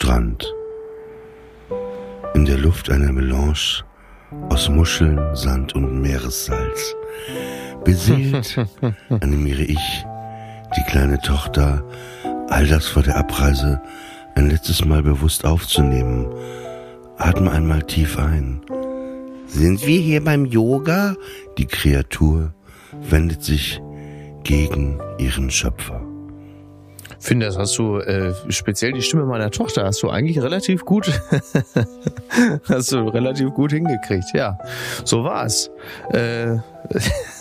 Strand. In der Luft eine Melange aus Muscheln, Sand und Meeressalz. Beseelt animiere ich die kleine Tochter, all das vor der Abreise ein letztes Mal bewusst aufzunehmen. Atme einmal tief ein. Sind wir hier beim Yoga? Die Kreatur wendet sich gegen ihren Schöpfer. Finde, das hast du, äh, speziell die Stimme meiner Tochter, hast du eigentlich relativ gut, hast du relativ gut hingekriegt. Ja, so war's. Äh,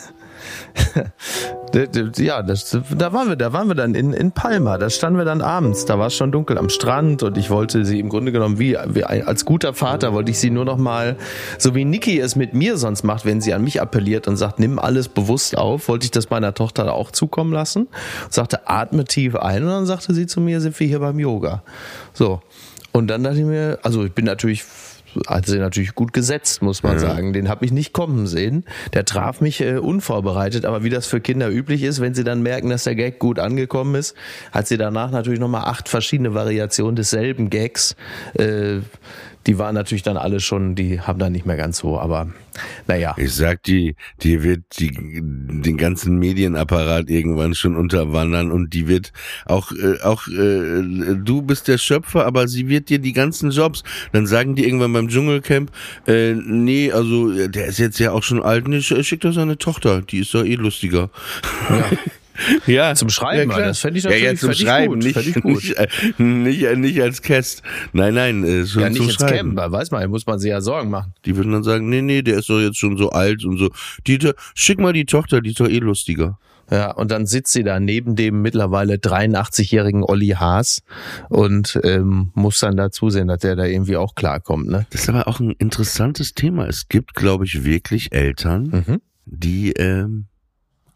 ja, das, da waren wir, da waren wir dann in, in Palma. Da standen wir dann abends. Da war es schon dunkel am Strand und ich wollte sie im Grunde genommen wie, wie als guter Vater wollte ich sie nur noch mal, so wie Niki es mit mir sonst macht, wenn sie an mich appelliert und sagt, nimm alles bewusst auf, wollte ich das meiner Tochter auch zukommen lassen. Sagte, atme tief ein und dann sagte sie zu mir, sind wir hier beim Yoga. So. Und dann dachte ich mir, also ich bin natürlich hat sie natürlich gut gesetzt, muss man sagen. Den habe ich nicht kommen sehen. Der traf mich äh, unvorbereitet, aber wie das für Kinder üblich ist, wenn sie dann merken, dass der Gag gut angekommen ist, hat sie danach natürlich nochmal acht verschiedene Variationen desselben Gags. Äh, die waren natürlich dann alle schon, die haben dann nicht mehr ganz so, aber naja. Ich sag die, die wird die, den ganzen Medienapparat irgendwann schon unterwandern und die wird auch, äh, auch äh, du bist der Schöpfer, aber sie wird dir die ganzen Jobs. Dann sagen die irgendwann beim Dschungelcamp, äh, nee, also äh, der ist jetzt ja auch schon alt, nee, sch- schick doch seine Tochter, die ist doch eh lustiger. Ja. Ja, Zum Schreiben, klar. das fände ich ja, ja, natürlich- zum Schreiben, gut, nicht, nicht, äh, nicht, äh, nicht als Cast. Nein, nein, äh, schon Ja, nicht zum ins Schreiben. Camp, weiß man, muss man sich ja Sorgen machen. Die würden dann sagen, nee, nee, der ist doch jetzt schon so alt und so. Die, schick mal die Tochter, die ist doch eh lustiger. Ja, und dann sitzt sie da neben dem mittlerweile 83-jährigen Olli Haas und ähm, muss dann da zusehen, dass der da irgendwie auch klarkommt. Ne? Das ist aber auch ein interessantes Thema. Es gibt, glaube ich, wirklich Eltern, Mhm. die ähm,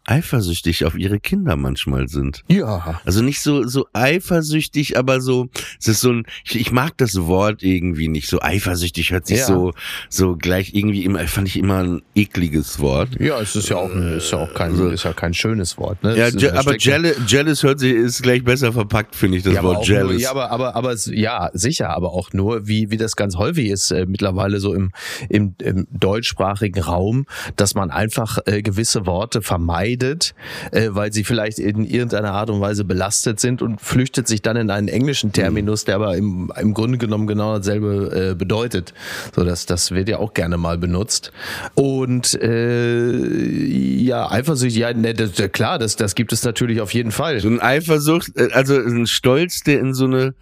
eifersüchtig auf ihre Kinder manchmal sind. Ja. Also nicht so so eifersüchtig, aber so es ist so ein ich, ich mag das Wort irgendwie nicht so eifersüchtig hört sich Ja. so so gleich irgendwie immer fand ich immer ein ekliges Wort. Ja, es ist ja auch, ist ja auch kein, Also- ist ja kein schönes Wort. Ne? Ja, je, aber jealous, jealous hört sich ist gleich besser verpackt, finde ich das ja, Wort jealous. Nur, ja, aber, aber, aber ja, sicher, aber auch nur, wie, wie das ganz häufig ist, äh, mittlerweile so im, im, im deutschsprachigen Raum, dass man einfach äh, gewisse Worte vermeidet, äh, weil sie vielleicht in irgendeiner Art und Weise belastet sind und flüchtet sich dann in einen englischen Terminus, der aber im, im Grunde genommen genau dasselbe äh, bedeutet. So, das, das wird ja auch gerne mal benutzt. Und äh, ja, Eifersucht, ja, ne, das, klar, das, das gibt es natürlich auf jeden Fall. So ein Eifersucht, äh, also ein Stolz, der in so eine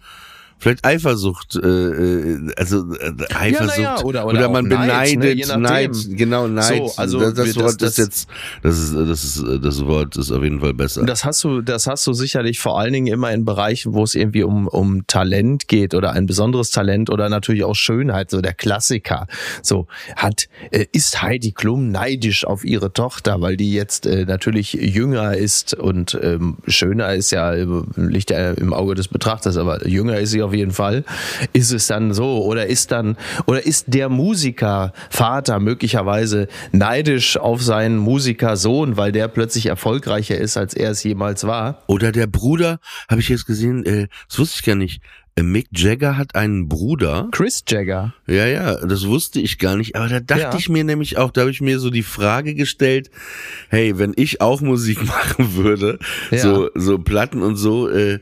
vielleicht Eifersucht, äh, äh, also äh, Eifersucht na ja, oder- oder man auch Neid, beneidet, ne. Neid, genau Neid. So, also das, das Wort das- ist jetzt, das ist, das ist, das Wort ist auf jeden Fall besser. Das hast du, das hast du sicherlich vor allen Dingen immer in Bereichen, wo es irgendwie um, um Talent geht oder ein besonderes Talent oder natürlich auch Schönheit, so der Klassiker. So hat, äh, ist Heidi Klum neidisch auf ihre Tochter, weil die jetzt äh, natürlich jünger ist und ähm, schöner ist ja, äh, liegt ja im Auge des Betrachters, aber jünger ist sie auf auf jeden Fall, ist es dann so oder ist dann oder ist der Musiker Vater möglicherweise neidisch auf seinen Musikersohn, weil der plötzlich erfolgreicher ist, als er es jemals war? Oder der Bruder, habe ich jetzt gesehen, äh, das wusste ich gar nicht. Mick Jagger hat einen Bruder. Chris Jagger. Ja, ja, das wusste ich gar nicht. Aber da dachte Ja. ich mir nämlich auch, da habe ich mir so die Frage gestellt, hey, wenn ich auch Musik machen würde, Ja. so, so Platten und so, äh,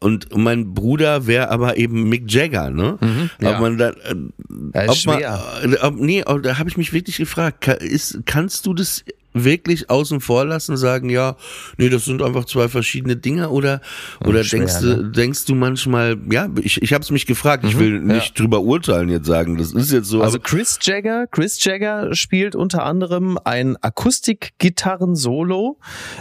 und mein Bruder wäre aber eben Mick Jagger, ne? Mhm, ja. Ob man da, äh, ob man, schwer. äh, ob, nee, ob- da habe ich mich wirklich gefragt, ist, kannst du das wirklich außen vor lassen, sagen, ja, nee, das sind einfach zwei verschiedene Dinge oder oder schwer, denkst du ne? denkst du manchmal, ja, ich ich habe es mich gefragt, ich will nicht drüber urteilen jetzt sagen, das ist jetzt so, Also Chris Jagger, Chris Jagger spielt unter anderem ein Akustikgitarren-Solo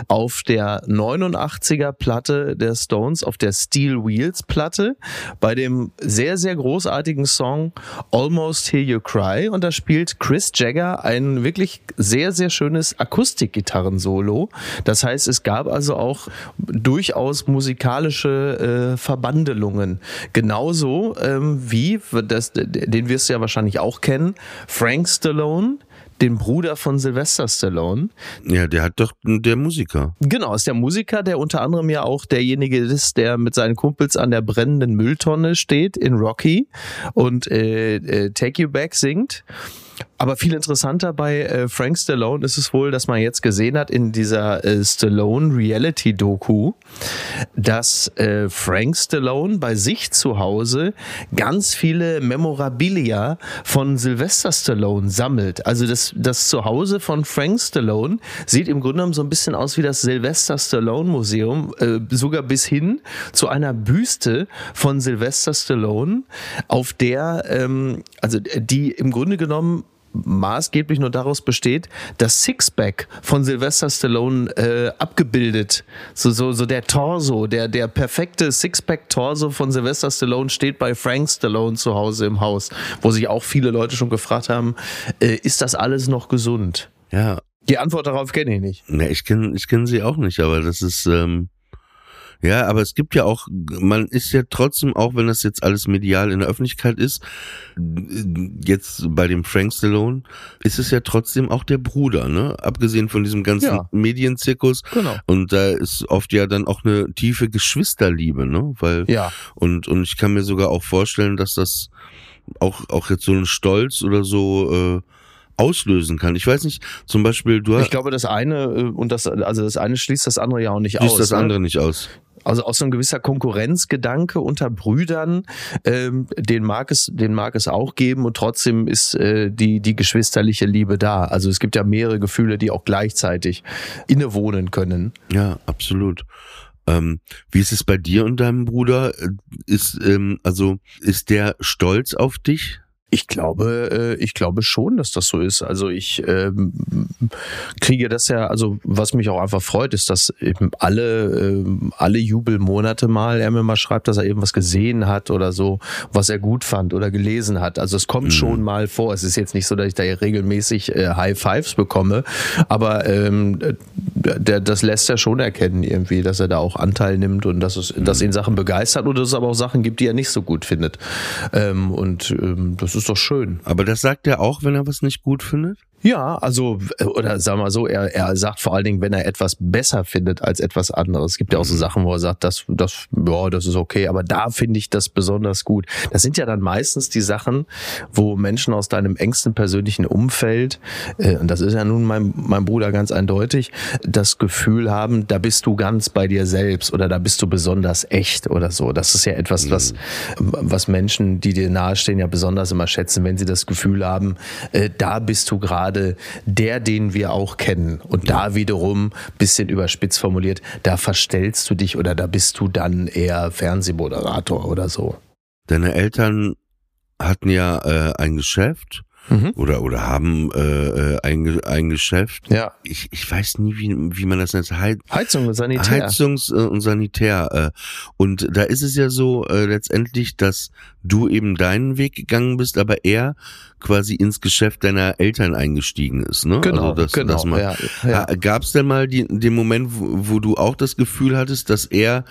auf der 89er Platte der Stones, auf der Steel Wheels Platte, bei dem sehr, sehr großartigen Song Almost Hear You Cry. Und da spielt Chris Jagger ein wirklich sehr, sehr schönes Akustikgitarren-Solo. Das heißt, es gab also auch durchaus musikalische äh, Verbandelungen. Genauso ähm, wie, das, den wirst du ja wahrscheinlich auch kennen, Frank Stallone, den Bruder von Sylvester Stallone. ja, der hat doch der Musiker. Genau, ist der Musiker, der unter anderem ja auch derjenige ist, der mit seinen Kumpels an der brennenden Mülltonne steht in Rocky und äh, äh, Take You Back singt. Aber viel interessanter bei äh, Frank Stallone ist es wohl, dass man jetzt gesehen hat in dieser äh, Stallone Reality Doku, dass äh, Frank Stallone bei sich zu Hause ganz viele Memorabilia von Sylvester Stallone sammelt. Also das, das Zuhause von Frank Stallone sieht im Grunde genommen so ein bisschen aus wie das Sylvester Stallone Museum, äh, sogar bis hin zu einer Büste von Sylvester Stallone, auf der, ähm, also die im Grunde genommen maßgeblich nur daraus besteht, das Sixpack von Sylvester Stallone äh, abgebildet. So, so, so der Torso, der, der perfekte Sixpack-Torso von Sylvester Stallone steht bei Frank Stallone zu Hause im Haus, wo sich auch viele Leute schon gefragt haben, äh, ist das alles noch gesund? Ja, Die Antwort darauf kenne ich nicht. ne, ich kenne ich kenn sie auch nicht, aber das ist ähm, ja, aber es gibt ja auch, man ist ja trotzdem, auch wenn das jetzt alles medial in der Öffentlichkeit ist, jetzt bei dem Frank Stallone, ist es ja trotzdem auch der Bruder, ne? Abgesehen von diesem ganzen Ja. Medienzirkus. Genau. Und da ist oft ja dann auch eine tiefe Geschwisterliebe, ne? Weil, Ja. und, und ich kann mir sogar auch vorstellen, dass das auch, auch jetzt so einen Stolz oder so, äh, auslösen kann. Ich weiß nicht, zum Beispiel, du Ich glaube, das eine äh, und das, also das eine schließt das andere ja auch nicht schließt aus. das ne? andere nicht aus. Also auch so ein gewisser Konkurrenzgedanke unter Brüdern, ähm, den mag es, den mag es auch geben und trotzdem ist äh, die die geschwisterliche Liebe da. Also es gibt ja mehrere Gefühle, die auch gleichzeitig innewohnen können. Ja, absolut. Ähm, wie ist es bei dir und deinem Bruder? Äh, Ist, ähm, also, ist der stolz auf dich? Ich glaube, äh, ich glaube schon, dass das so ist. Also ich ähm, kriege das ja, also was mich auch einfach freut, ist, dass eben alle, ähm, alle Jubelmonate mal er mir mal schreibt, dass er irgendwas gesehen hat oder so, was er gut fand oder gelesen hat. Also es kommt schon mal vor. Es ist jetzt nicht so, dass ich da regelmäßig äh, High Fives bekomme, aber ähm, der, das lässt er schon erkennen irgendwie, dass er da auch Anteil nimmt und dass es, dass ihn Sachen begeistert oder dass es aber auch Sachen gibt, die er nicht so gut findet. Ähm, und ähm, das ist doch schön. Aber das sagt er auch, wenn er was nicht gut findet? Ja, also, äh, oder sagen wir mal so, er, er sagt vor allen Dingen, wenn er etwas besser findet als etwas anderes. Es gibt ja auch so Sachen, wo er sagt, das, das, ja, das ist okay, aber da finde ich das besonders gut. Das sind ja dann meistens die Sachen, wo Menschen aus deinem engsten persönlichen Umfeld, äh, und das ist ja nun mein, mein Bruder ganz eindeutig, das Gefühl haben, da bist du ganz bei dir selbst oder da bist du besonders echt oder so. Das ist ja etwas, was, was Menschen, die dir nahestehen, ja besonders immer schätzen, wenn sie das Gefühl haben, äh, da bist du gerade der, den wir auch kennen. Und da wiederum, bisschen überspitzt formuliert, da verstellst du dich oder da bist du dann eher Fernsehmoderator oder so. Deine Eltern hatten ja äh, ein Geschäft Mhm. oder oder haben äh, äh, ein, ein Geschäft. Ja. Ich, ich weiß nie, wie, wie man das nennt. Heiz, Heizung und Sanitär. Heizungs- äh, und Sanitär. äh, Und da ist es ja so äh, letztendlich, dass du eben deinen Weg gegangen bist, aber er quasi ins Geschäft deiner Eltern eingestiegen ist, ne? Genau, das, genau, das mal, ja, ja. Gab es denn mal die, den Moment, wo, wo du auch das Gefühl hattest, dass er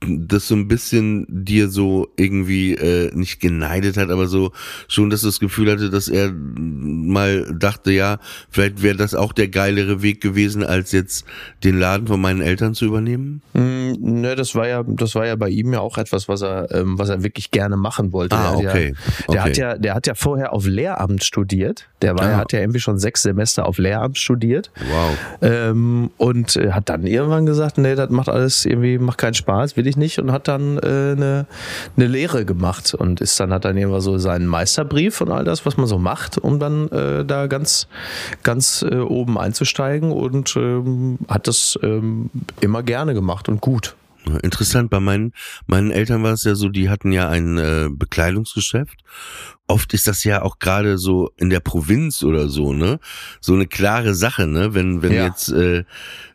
das so ein bisschen dir so irgendwie äh, nicht geneidet hat, aber so schon, dass du das Gefühl hatte, dass er mal dachte, ja, vielleicht wäre das auch der geilere Weg gewesen, als jetzt den Laden von meinen Eltern zu übernehmen? Mm, ne, das war ja, das war ja bei ihm ja auch etwas, was er, ähm, was er wirklich gerne machen wollte. Ah, der, okay, Der, der okay. hat ja, der hat ja vorher auf Lehramt studiert. Der war, Ah. ja, hat ja irgendwie schon sechs Semester auf Lehramt studiert. Wow. Ähm, und äh, hat dann irgendwann gesagt, nee, das macht alles irgendwie, macht keinen Spaß, will ich nicht und hat dann äh, eine, eine Lehre gemacht und ist dann, hat dann irgendwann so seinen Meisterbrief und all das, was man so macht, um dann äh, da ganz, ganz äh, oben einzusteigen und ähm, hat das ähm, immer gerne gemacht und gut. Interessant, bei meinen, meinen Eltern war es ja so, die hatten ja ein äh, Bekleidungsgeschäft. Oft ist das ja auch gerade so in der Provinz oder so, ne? So eine klare Sache, ne? Wenn, wenn Ja. jetzt äh,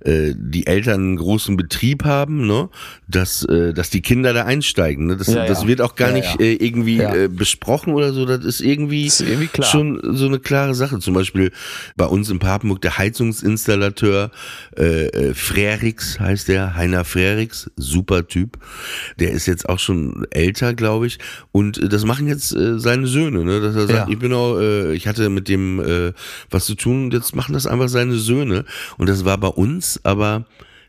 äh, die Eltern einen großen Betrieb haben, ne? Dass, äh, dass die Kinder da einsteigen. Ne? Das, Ja, das ja. wird auch gar Ja, nicht. Äh, irgendwie äh, besprochen oder so. Das ist irgendwie, Das ist irgendwie klar. schon so eine klare Sache. Zum Beispiel bei uns in Papenburg der Heizungsinstallateur äh, äh, Frerix heißt der, Heiner Frerix, super Typ. Der ist jetzt auch schon älter, glaube ich. Und äh, das machen jetzt äh, seine Söhne, ne? Dass er sagt, ich bin auch, äh, ich hatte mit dem äh, was zu tun, jetzt machen das einfach seine Söhne. Und das war bei uns aber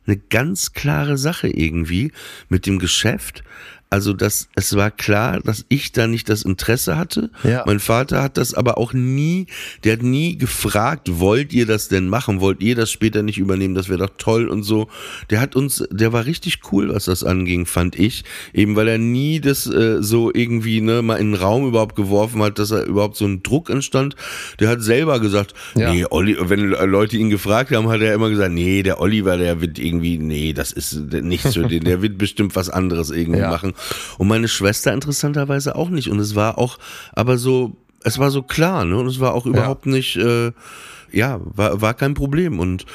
eine ganz klare Sache irgendwie mit dem Geschäft. Also das, es war klar, dass ich da nicht das Interesse hatte. Ja. Mein Vater hat das aber auch nie, der hat nie gefragt, wollt ihr das denn machen? Wollt ihr das später nicht übernehmen? Das wäre doch toll und so. Der hat uns, der war richtig cool, was das anging, fand ich. Eben weil er nie das äh, so irgendwie ne, mal in den Raum überhaupt geworfen hat, dass er überhaupt so ein Druck entstand. Der hat selber gesagt, Ja. nee, Olli, wenn Leute ihn gefragt haben, hat er immer gesagt, nee, der Oliver, der wird irgendwie, nee, das ist nichts für den, der wird bestimmt was anderes irgendwie Ja. machen. Und meine Schwester interessanterweise auch nicht. Und es war auch, aber so, es war so klar, ne? Und es war auch überhaupt nicht, äh, ja, war, war kein Problem. Und,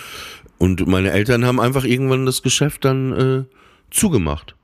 und meine Eltern haben einfach irgendwann das Geschäft dann äh, zugemacht.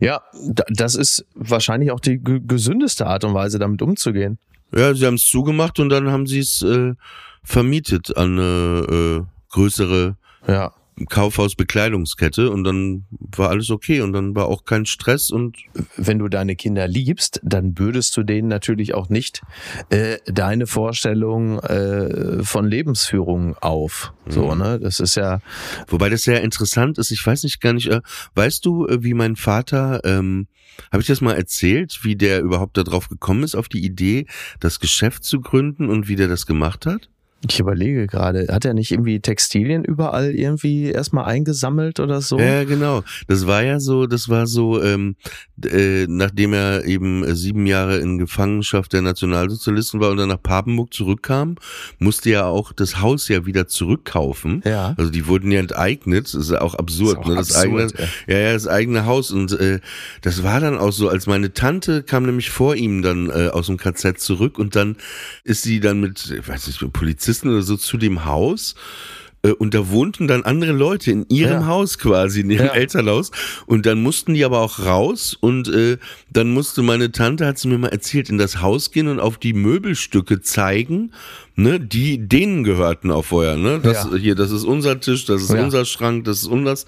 Ja, da- das ist wahrscheinlich auch die ge- gesündeste Art und Weise, damit umzugehen. Ja, sie haben es zugemacht und dann haben sie es äh, vermietet an eine äh, größere Ja. Kaufhaus-Bekleidungskette und dann war alles okay und dann war auch kein Stress und wenn du deine Kinder liebst, dann bürdest du denen natürlich auch nicht äh, deine Vorstellung äh, von Lebensführung auf. So, ne? Das ist ja, Wobei das sehr interessant ist, ich weiß nicht gar nicht, äh, weißt du, äh, wie mein Vater, ähm, habe ich das mal erzählt, wie der überhaupt darauf gekommen ist, auf die Idee, das Geschäft zu gründen und wie der das gemacht hat? Ich überlege gerade, hat er nicht irgendwie Textilien überall irgendwie erstmal eingesammelt oder so? Ja, genau. Das war ja so, das war so, ähm, äh, nachdem er eben äh, sieben Jahre in Gefangenschaft der Nationalsozialisten war und dann nach Papenburg zurückkam, musste er auch das Haus ja wieder zurückkaufen. Ja. Also die wurden ja enteignet. Das ist ja auch absurd. Ist auch ne? Das absurd, eigene, ja, ja, das eigene Haus. Und äh, das war dann auch so, als meine Tante kam nämlich vor ihm dann äh, aus dem KZ zurück und dann ist sie dann mit, ich weiß nicht, mit Polizisten oder so zu dem Haus. Äh, Und da wohnten dann andere Leute in ihrem Ja. Haus quasi, in ihrem Ja. Elternhaus. Und dann mussten die aber auch raus und äh, dann musste meine Tante, hat sie mir mal erzählt, in das Haus gehen und auf die Möbelstücke zeigen, ne, die denen gehörten auch vorher, ne? Das Ja. hier, das ist unser Tisch, das ist unser Schrank, das ist unseres.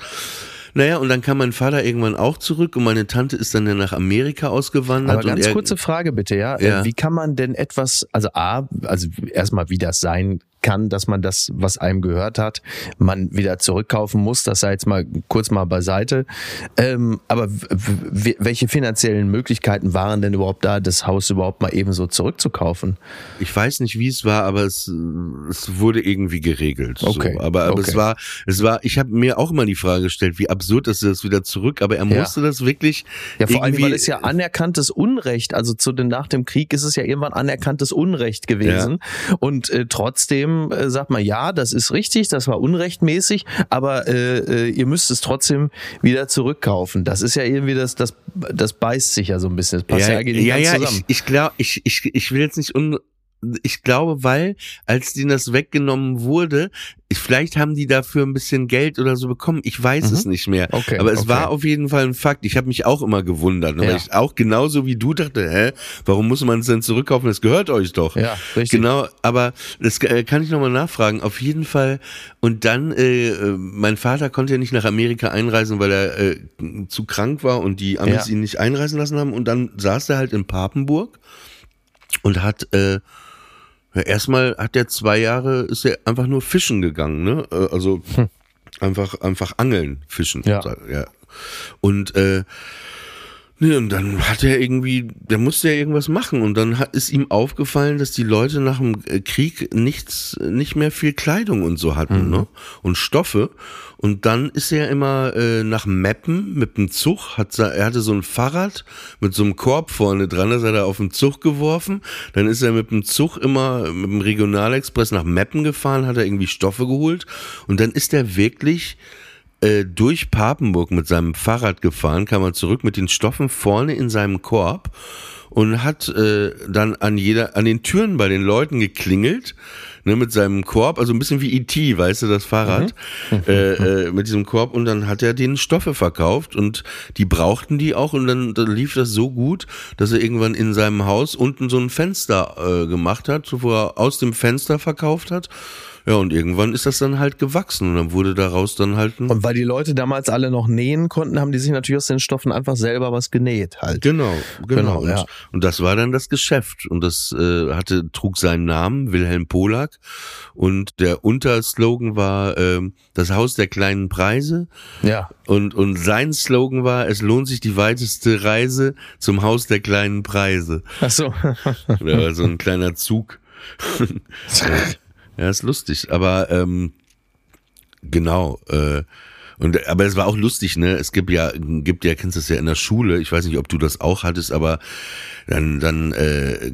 Naja, und dann kam mein Vater irgendwann auch zurück und meine Tante ist dann ja nach Amerika ausgewandert. Aber ganz kurze Frage bitte, ja. Ja. Wie kann man denn etwas, also A, also erstmal wie das sein kann, dass man das, was einem gehört hat, man wieder zurückkaufen muss, das sei jetzt mal kurz mal beiseite. Ähm, aber welche finanziellen Möglichkeiten waren denn überhaupt da, das Haus überhaupt mal eben so zurückzukaufen? Ich weiß nicht, wie es war, aber es, es wurde irgendwie geregelt. Okay, So. Aber, aber okay. es war, es war, ich habe mir auch immer die Frage gestellt, wie absurd ist das wieder zurück, aber er Ja. musste das wirklich. Ja, vor allem, weil es ja anerkanntes Unrecht, also zu den, nach dem Krieg ist es ja irgendwann anerkanntes Unrecht gewesen. Und äh, trotzdem äh, sagt man, ja, das ist richtig, das war unrechtmäßig, aber äh, äh, ihr müsst es trotzdem wieder zurückkaufen. Das ist ja irgendwie das, das, das beißt sich ja so ein bisschen. Das passt ja, ja, ja, nicht ja ganz ich, zusammen. ich glaube, ich, ich, ich will jetzt nicht un, ich glaube, weil, als denen das weggenommen wurde, ich, vielleicht haben die dafür ein bisschen Geld oder so bekommen. Ich weiß Mhm. es nicht mehr. Okay, Aber es okay. war auf jeden Fall ein Fakt. Ich habe mich auch immer gewundert, ne, Ja. weil ich auch genauso wie du dachte, hä, warum muss man es denn zurückkaufen? Das gehört euch doch. Ja, richtig. Genau, aber das äh, kann ich nochmal nachfragen. Auf jeden Fall. Und dann, äh, äh, mein Vater konnte ja nicht nach Amerika einreisen, weil er äh, zu krank war und die Amis Ja. ihn nicht einreisen lassen haben. Und dann saß er halt in Papenburg und hat äh, ja, erstmal hat er zwei Jahre ist er einfach nur fischen gegangen, ne? Äh, Also einfach einfach angeln, fischen. Ja. ja. Und äh, Nee, und dann hat er irgendwie, der musste ja irgendwas machen und dann hat, ist ihm aufgefallen, dass die Leute nach dem äh, Krieg nichts, nicht mehr viel Kleidung und so hatten, ne? Und Stoffe. Und dann ist er immer äh, nach Meppen mit dem Zug, hat, er hatte so ein Fahrrad mit so einem Korb vorne dran, das hat er auf den Zug geworfen. Dann ist er mit dem Zug immer mit dem Regionalexpress nach Meppen gefahren, hat er irgendwie Stoffe geholt und dann ist er wirklich äh, durch Papenburg mit seinem Fahrrad gefahren, kam er zurück mit den Stoffen vorne in seinem Korb und hat äh, dann an jeder, an den Türen bei den Leuten geklingelt, ne, mit seinem Korb, also ein bisschen wie E.T., weißt du, das Fahrrad, äh, äh, mit diesem Korb und dann hat er denen Stoffe verkauft und die brauchten die auch und dann, dann lief das so gut, dass er irgendwann in seinem Haus unten so ein Fenster äh, gemacht hat, wo er aus dem Fenster verkauft hat. Ja, und irgendwann ist das dann halt gewachsen und dann wurde daraus dann halt ein Und weil die Leute damals alle noch nähen konnten, haben die sich natürlich aus den Stoffen einfach selber was genäht halt. Genau, genau. Genau, und, ja. und das war dann das Geschäft. Und das äh, hatte, trug seinen Namen, Wilhelm Polak. Und der Unterslogan war ähm, das Haus der kleinen Preise. Ja. Und, und sein Slogan war, es lohnt sich die weiteste Reise zum Haus der kleinen Preise. Ach so. War so ein kleiner Zug. ja, ist lustig. Aber ähm, genau. Äh, und aber es war auch lustig, ne? Es gibt ja, gibt ja, kennst du das ja in der Schule. Ich weiß nicht, ob du das auch hattest, aber dann dann äh,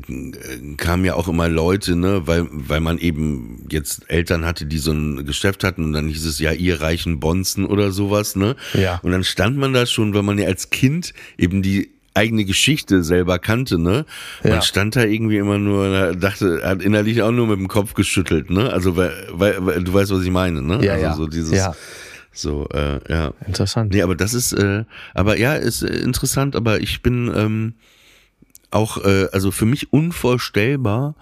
kamen ja auch immer Leute, ne, weil weil man eben jetzt Eltern hatte, die so ein Geschäft hatten und dann hieß es ja ihr reichen Bonzen oder sowas, ne? Ja. Und dann stand man da schon, weil man ja als Kind eben die eigene Geschichte selber kannte, ne? Man Ja. stand da irgendwie immer nur, dachte, hat innerlich auch nur mit dem Kopf geschüttelt, ne? Also weil, weil, du weißt, was ich meine, ne? Ja, also ja. so dieses, Ja. so, äh, ja. Interessant. Nee, aber das ist, äh, aber ja, ist äh, interessant, aber ich bin ähm, auch, äh, also für mich unvorstellbar,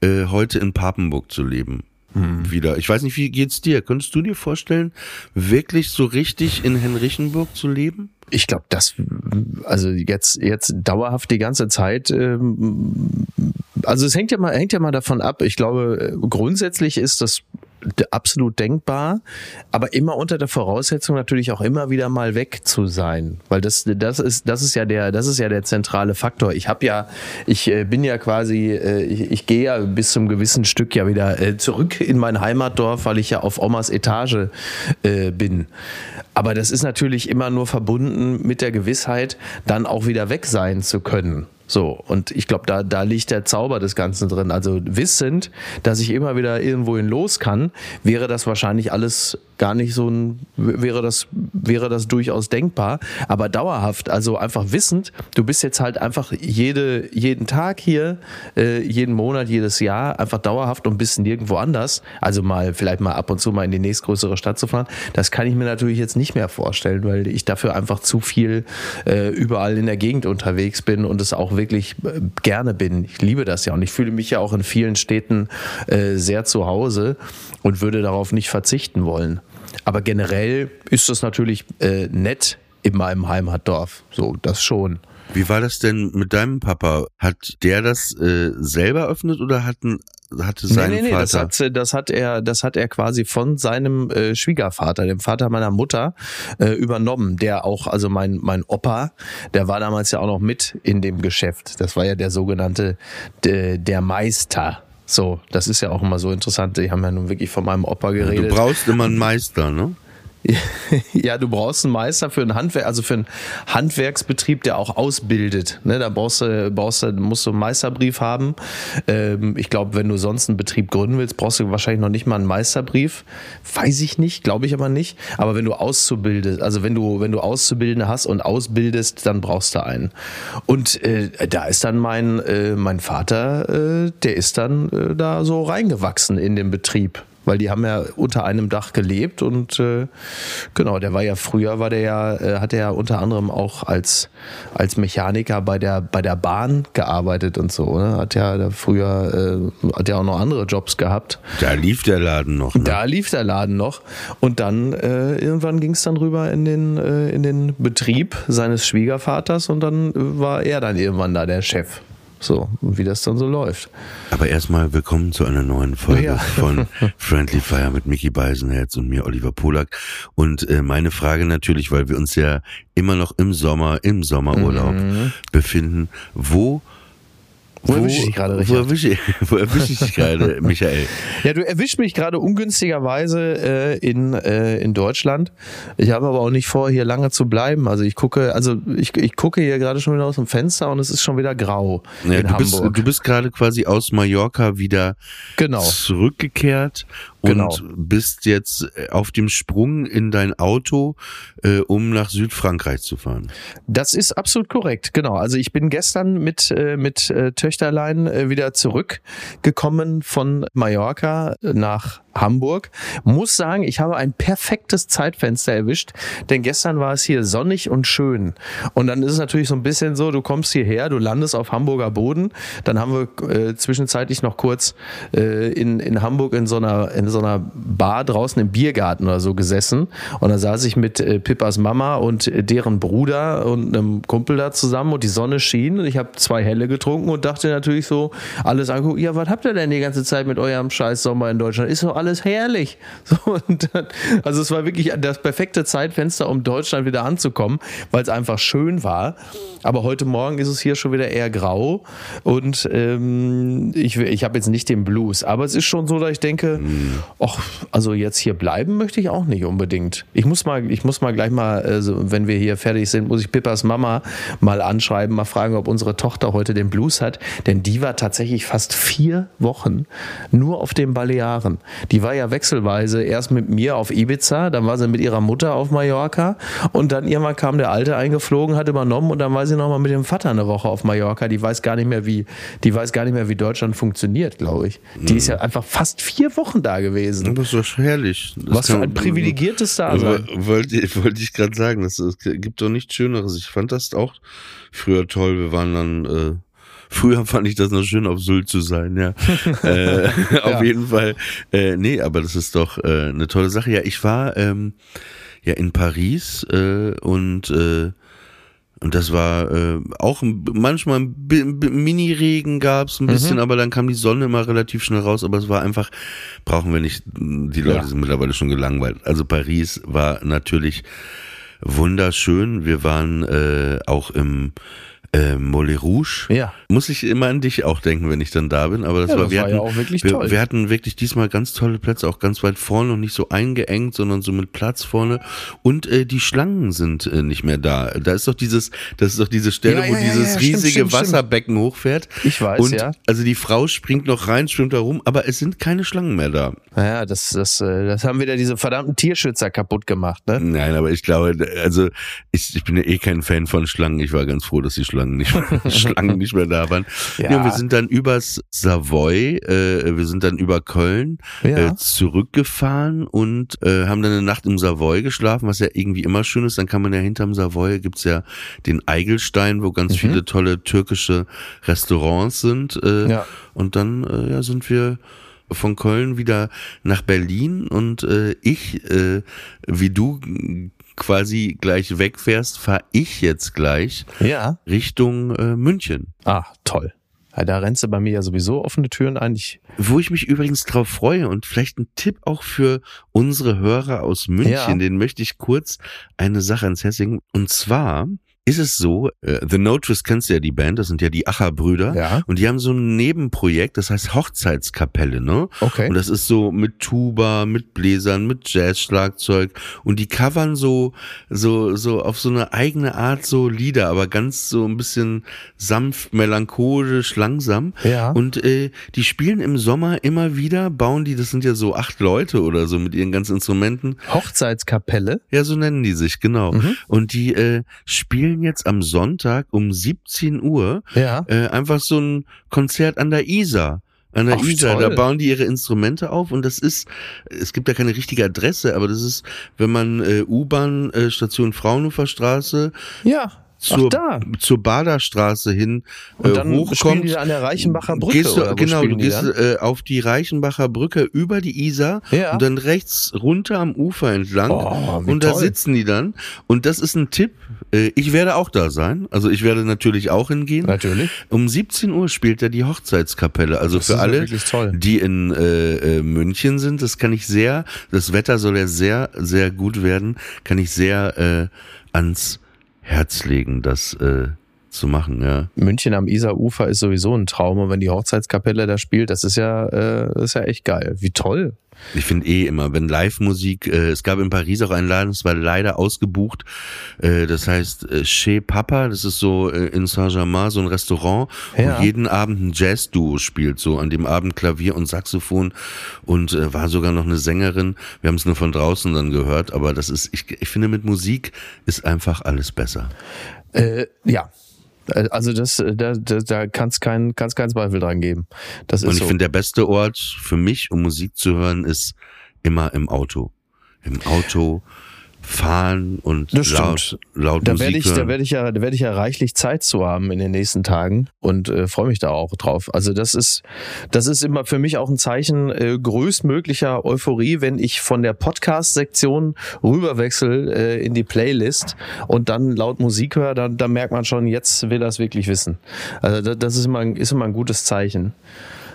äh, heute in Papenburg zu leben. Wieder. Ich weiß nicht, wie geht's dir? Könntest du dir vorstellen, wirklich so richtig in Henrichenburg zu leben? Ich glaube, das, also jetzt, jetzt dauerhaft die ganze Zeit, ähm, also es hängt ja mal, hängt ja mal davon ab. Ich glaube, äh, grundsätzlich ist das absolut denkbar, aber immer unter der Voraussetzung natürlich auch immer wieder mal weg zu sein, weil das das ist das ist ja der das ist ja der zentrale Faktor. Ich habe ja ich äh, bin ja quasi äh, ich, ich gehe ja bis zum gewissen Stück ja wieder äh, zurück in mein Heimatdorf, weil ich ja auf Omas Etage bin. Aber das ist natürlich immer nur verbunden mit der Gewissheit, dann auch wieder weg sein zu können. So, und ich glaube, da, da liegt der Zauber des Ganzen drin. Also wissend, dass ich immer wieder irgendwohin los kann, wäre das wahrscheinlich alles gar nicht so ein, wäre das, wäre das durchaus denkbar. Aber dauerhaft, also einfach wissend, du bist jetzt halt einfach jede, jeden Tag hier, äh, jeden Monat, jedes Jahr, einfach dauerhaft und bist nirgendwo anders. Also mal, vielleicht mal ab und zu mal in die nächstgrößere Stadt zu fahren. Das kann ich mir natürlich jetzt nicht mehr vorstellen, weil ich dafür einfach zu viel äh, überall in der Gegend unterwegs bin und es auch wirklich äh, gerne bin. Ich liebe das ja und ich fühle mich ja auch in vielen Städten äh, sehr zu Hause und würde darauf nicht verzichten wollen. Aber generell ist das natürlich äh, nett in meinem Heimatdorf. So, das schon. Wie war das denn mit deinem Papa? Hat der das äh, selber eröffnet oder hatten, hatte sein nee, nee, nee, Vater? das hat, das hat er, das hat er quasi von seinem äh, Schwiegervater, dem Vater meiner Mutter, äh, übernommen. Der auch, also mein mein Opa, der war damals ja auch noch mit in dem Geschäft. Das war ja der sogenannte de, der Meister. So, das ist ja auch immer so interessant. Die haben ja nun wirklich von meinem Opa du geredet. brauchst immer einen Meister, ne? Ja, du brauchst einen Meister für ein Handwerk, also für einen Handwerksbetrieb, der auch ausbildet. Ne, da brauchst du, brauchst du, musst du einen Meisterbrief haben. Ähm, ich glaube, wenn du sonst einen Betrieb gründen willst, brauchst du wahrscheinlich noch nicht mal einen Meisterbrief. Weiß ich nicht, glaube ich aber nicht. Aber wenn du auszubildest, also wenn du, wenn du Auszubildende hast und ausbildest, dann brauchst du einen. Und äh, da ist dann mein, äh, mein Vater, äh, der ist dann äh, da so reingewachsen in den Betrieb weil die haben ja unter einem Dach gelebt und äh, genau, der war ja früher, war der ja, äh, hat er ja unter anderem auch als, als Mechaniker bei der, bei der Bahn gearbeitet und so, ne? Hat ja da früher, äh, hat ja auch noch andere Jobs gehabt. Da lief der Laden noch. Ne? Da lief der Laden noch. Und dann äh, irgendwann ging es dann rüber in den, äh, in den Betrieb seines Schwiegervaters und dann äh, war er dann irgendwann da der Chef. So, wie das dann so läuft. Aber erstmal willkommen zu einer neuen Folge Ja. von Friendly Fire mit Mickey Beisenherz und mir, Oliver Polak. Und äh, meine Frage natürlich, weil wir uns ja immer noch im Sommer, im Sommerurlaub befinden, wo Wo erwische ich dich gerade, Wo Richard? erwische ich, wo erwische ich dich gerade, Michael? Ja, du erwischt mich gerade ungünstigerweise äh, in, äh, in Deutschland. Ich habe aber auch nicht vor, hier lange zu bleiben. Also ich gucke, also ich, ich gucke hier gerade schon wieder aus dem Fenster und es ist schon wieder grau Ja, in du, bist, Hamburg. du bist gerade quasi aus Mallorca wieder Genau. zurückgekehrt und Genau. bist jetzt auf dem Sprung in dein Auto, äh, um nach Südfrankreich zu fahren. Das ist absolut korrekt, genau. Also ich bin gestern mit, äh, mit äh, Töchterlein äh, wieder zurückgekommen von Mallorca nach Hamburg. Muss sagen, ich habe ein perfektes Zeitfenster erwischt, denn gestern war es hier sonnig und schön. Und dann ist es natürlich so ein bisschen so, du kommst hierher, du landest auf Hamburger Boden. Dann haben wir äh, zwischenzeitlich noch kurz äh, in, in Hamburg in so, einer, in so einer Bar draußen im Biergarten oder so gesessen. Und da saß ich mit äh, Pippas Mama und äh, deren Bruder und einem Kumpel da zusammen und die Sonne schien und ich habe zwei Helle getrunken und dachte natürlich so, alles angucken, ja, was habt ihr denn die ganze Zeit mit eurem scheiß Sommer in Deutschland? Ist doch alles herrlich. So, dann, also es war wirklich das perfekte Zeitfenster, um Deutschland wieder anzukommen, weil es einfach schön war. Aber heute Morgen ist es hier schon wieder eher grau und ähm, ich, ich habe jetzt nicht den Blues. Aber es ist schon so, dass ich denke, ach, also jetzt hier bleiben möchte ich auch nicht unbedingt. Ich muss mal, ich muss mal gleich mal, also wenn wir hier fertig sind, muss ich Pippas Mama mal anschreiben, mal fragen, ob unsere Tochter heute den Blues hat. Denn die war tatsächlich fast vier Wochen nur auf den Balearen. Die war ja wechselweise erst mit mir auf Ibiza, dann war sie mit ihrer Mutter auf Mallorca und dann irgendwann kam der Alte eingeflogen, hat übernommen und dann war sie nochmal mit dem Vater eine Woche auf Mallorca. Die weiß gar nicht mehr, wie, die weiß gar nicht mehr, wie Deutschland funktioniert, glaube ich. Die ist ja einfach fast vier Wochen da gewesen. Aber ist doch herrlich. Das Was für ein privilegiertes Dasein. Wo- Wollte wollte ich gerade sagen, das, es gibt doch nichts Schöneres. Ich fand das auch früher toll. Wir waren dann, äh, früher fand ich das noch schön, auf Sylt zu sein, ja. äh, auf Ja. jeden Fall. Äh, nee, aber das ist doch äh, eine tolle Sache. Ja, ich war ähm, ja in Paris äh, und äh, und das war äh, auch manchmal Mini-Regen gab's ein bisschen, aber dann kam die Sonne immer relativ schnell raus. Aber es war einfach, brauchen wir nicht, die Leute Ja. sind mittlerweile schon gelangweilt. Also Paris war natürlich wunderschön. Wir waren äh, auch im äh, Moulin Rouge. Ja. Muss ich immer an dich auch denken, wenn ich dann da bin. Aber das Ja, war, das wir war hatten, ja auch wirklich wir, toll. wir hatten wirklich diesmal ganz tolle Plätze, auch ganz weit vorne und nicht so eingeengt, sondern so mit Platz vorne. Und äh, die Schlangen sind äh, nicht mehr da. Da ist doch dieses, das ist doch diese Stelle, Ja, wo dieses stimmt, riesige stimmt, stimmt. Wasserbecken hochfährt. Ich weiß, und ja. Also die Frau springt noch rein, schwimmt da rum, aber es sind keine Schlangen mehr da. Naja, das, das, äh, das haben wieder diese verdammten Tierschützer kaputt gemacht, ne? Nein, aber ich glaube, also ich, ich bin ja eh kein Fan von Schlangen. Ich war ganz froh, dass die Schlangen nicht, Schlangen nicht mehr da waren. Ja. Ja. wir sind dann übers Savoy, äh, wir sind dann über Köln Ja. äh, zurückgefahren und äh, haben dann eine Nacht im Savoy geschlafen, was ja irgendwie immer schön ist. Dann kann man ja hinterm Savoy gibt's ja den Eigelstein, wo Mhm. ganz viele tolle türkische Restaurants sind. Äh, Ja. Und dann äh, ja, sind wir von Köln wieder nach Berlin und äh, ich, äh, wie du quasi gleich wegfährst, fahre ich jetzt gleich Ja. Richtung äh, München. Ah, toll. Ja, da rennst du bei mir ja sowieso offene Türen ein. Ich, Wo ich mich übrigens drauf freue und vielleicht ein Tipp auch für unsere Hörer aus München, Ja. den möchte ich kurz eine Sache ans Herz legen. Und zwar ist es so, äh, The Notress kennst du ja die Band, das sind ja die Acher-Brüder. Ja. Und die haben so ein Nebenprojekt, das heißt Hochzeitskapelle, ne? Okay. Und das ist so mit Tuba, mit Bläsern, mit Jazz-Schlagzeug. Und die covern so, so, so auf so eine eigene Art so Lieder, aber ganz so ein bisschen sanft, melancholisch, langsam. Ja. Und äh, die spielen im Sommer immer wieder, bauen die, das sind ja so acht Leute oder so mit ihren ganzen Instrumenten. Hochzeitskapelle. Ja, so nennen die sich, genau. Mhm. Und die äh, spielen jetzt am Sonntag um 17 Uhr Ja. äh, einfach so ein Konzert an der Isar. An der Ach, Isar, toll. da bauen die ihre Instrumente auf und das ist, es gibt da keine richtige Adresse, aber das ist, wenn man äh, U-Bahn äh, Station Fraunhofer Straße Ja. Zur, Ach, da. zur Baderstraße hin äh, Und dann hochkommt. die da an der Reichenbacher Brücke. Gehst du, genau, du gehst äh, auf die Reichenbacher Brücke über die Isar Ja. und dann rechts runter am Ufer entlang Oh, und da toll. sitzen die dann und das ist ein Tipp. Äh, ich werde auch da sein, also ich werde natürlich auch hingehen. Natürlich. Um 17 Uhr spielt er die Hochzeitskapelle. Also Das für alle, die in äh, äh, München sind, das kann ich sehr, das Wetter soll ja sehr, sehr gut werden, kann ich sehr äh, ans Herz legen, das äh, zu machen, ja. München am Isarufer ist sowieso ein Traum und wenn die Hochzeitskapelle da spielt, das ist ja, äh, das ist ja echt geil. Wie toll. Ich finde eh immer, wenn Live-Musik, äh, es gab in Paris auch einen Laden, das war leider ausgebucht, äh, das heißt äh, Chez Papa, das ist so äh, in Saint-Germain so ein Restaurant, Ja. wo jeden Abend ein Jazz-Duo spielt, so an dem Abend Klavier und Saxophon und äh, war sogar noch eine Sängerin, wir haben es nur von draußen dann gehört, aber das ist, ich, ich finde mit Musik ist einfach alles besser. Äh, ja. Äh, Also das, äh, da, da, da kann es keinen kann's keinen Zweifel dran geben. Das ist Und ich so. finde, der beste Ort für mich, um Musik zu hören, ist immer im Auto. Im Auto fahren und Das laut, stimmt. laut Da Musik werde ich, hören. da werde ich ja, da werde ich ja reichlich Zeit zu haben in den nächsten Tagen und äh, freue mich da auch drauf. Also das ist, das ist immer für mich auch ein Zeichen äh, größtmöglicher Euphorie, wenn ich von der Podcast-Sektion rüberwechsel äh, in die Playlist und dann laut Musik höre, dann, dann merkt man schon, jetzt will er es wirklich wissen. Also das, das ist immer, ist immer ein gutes Zeichen.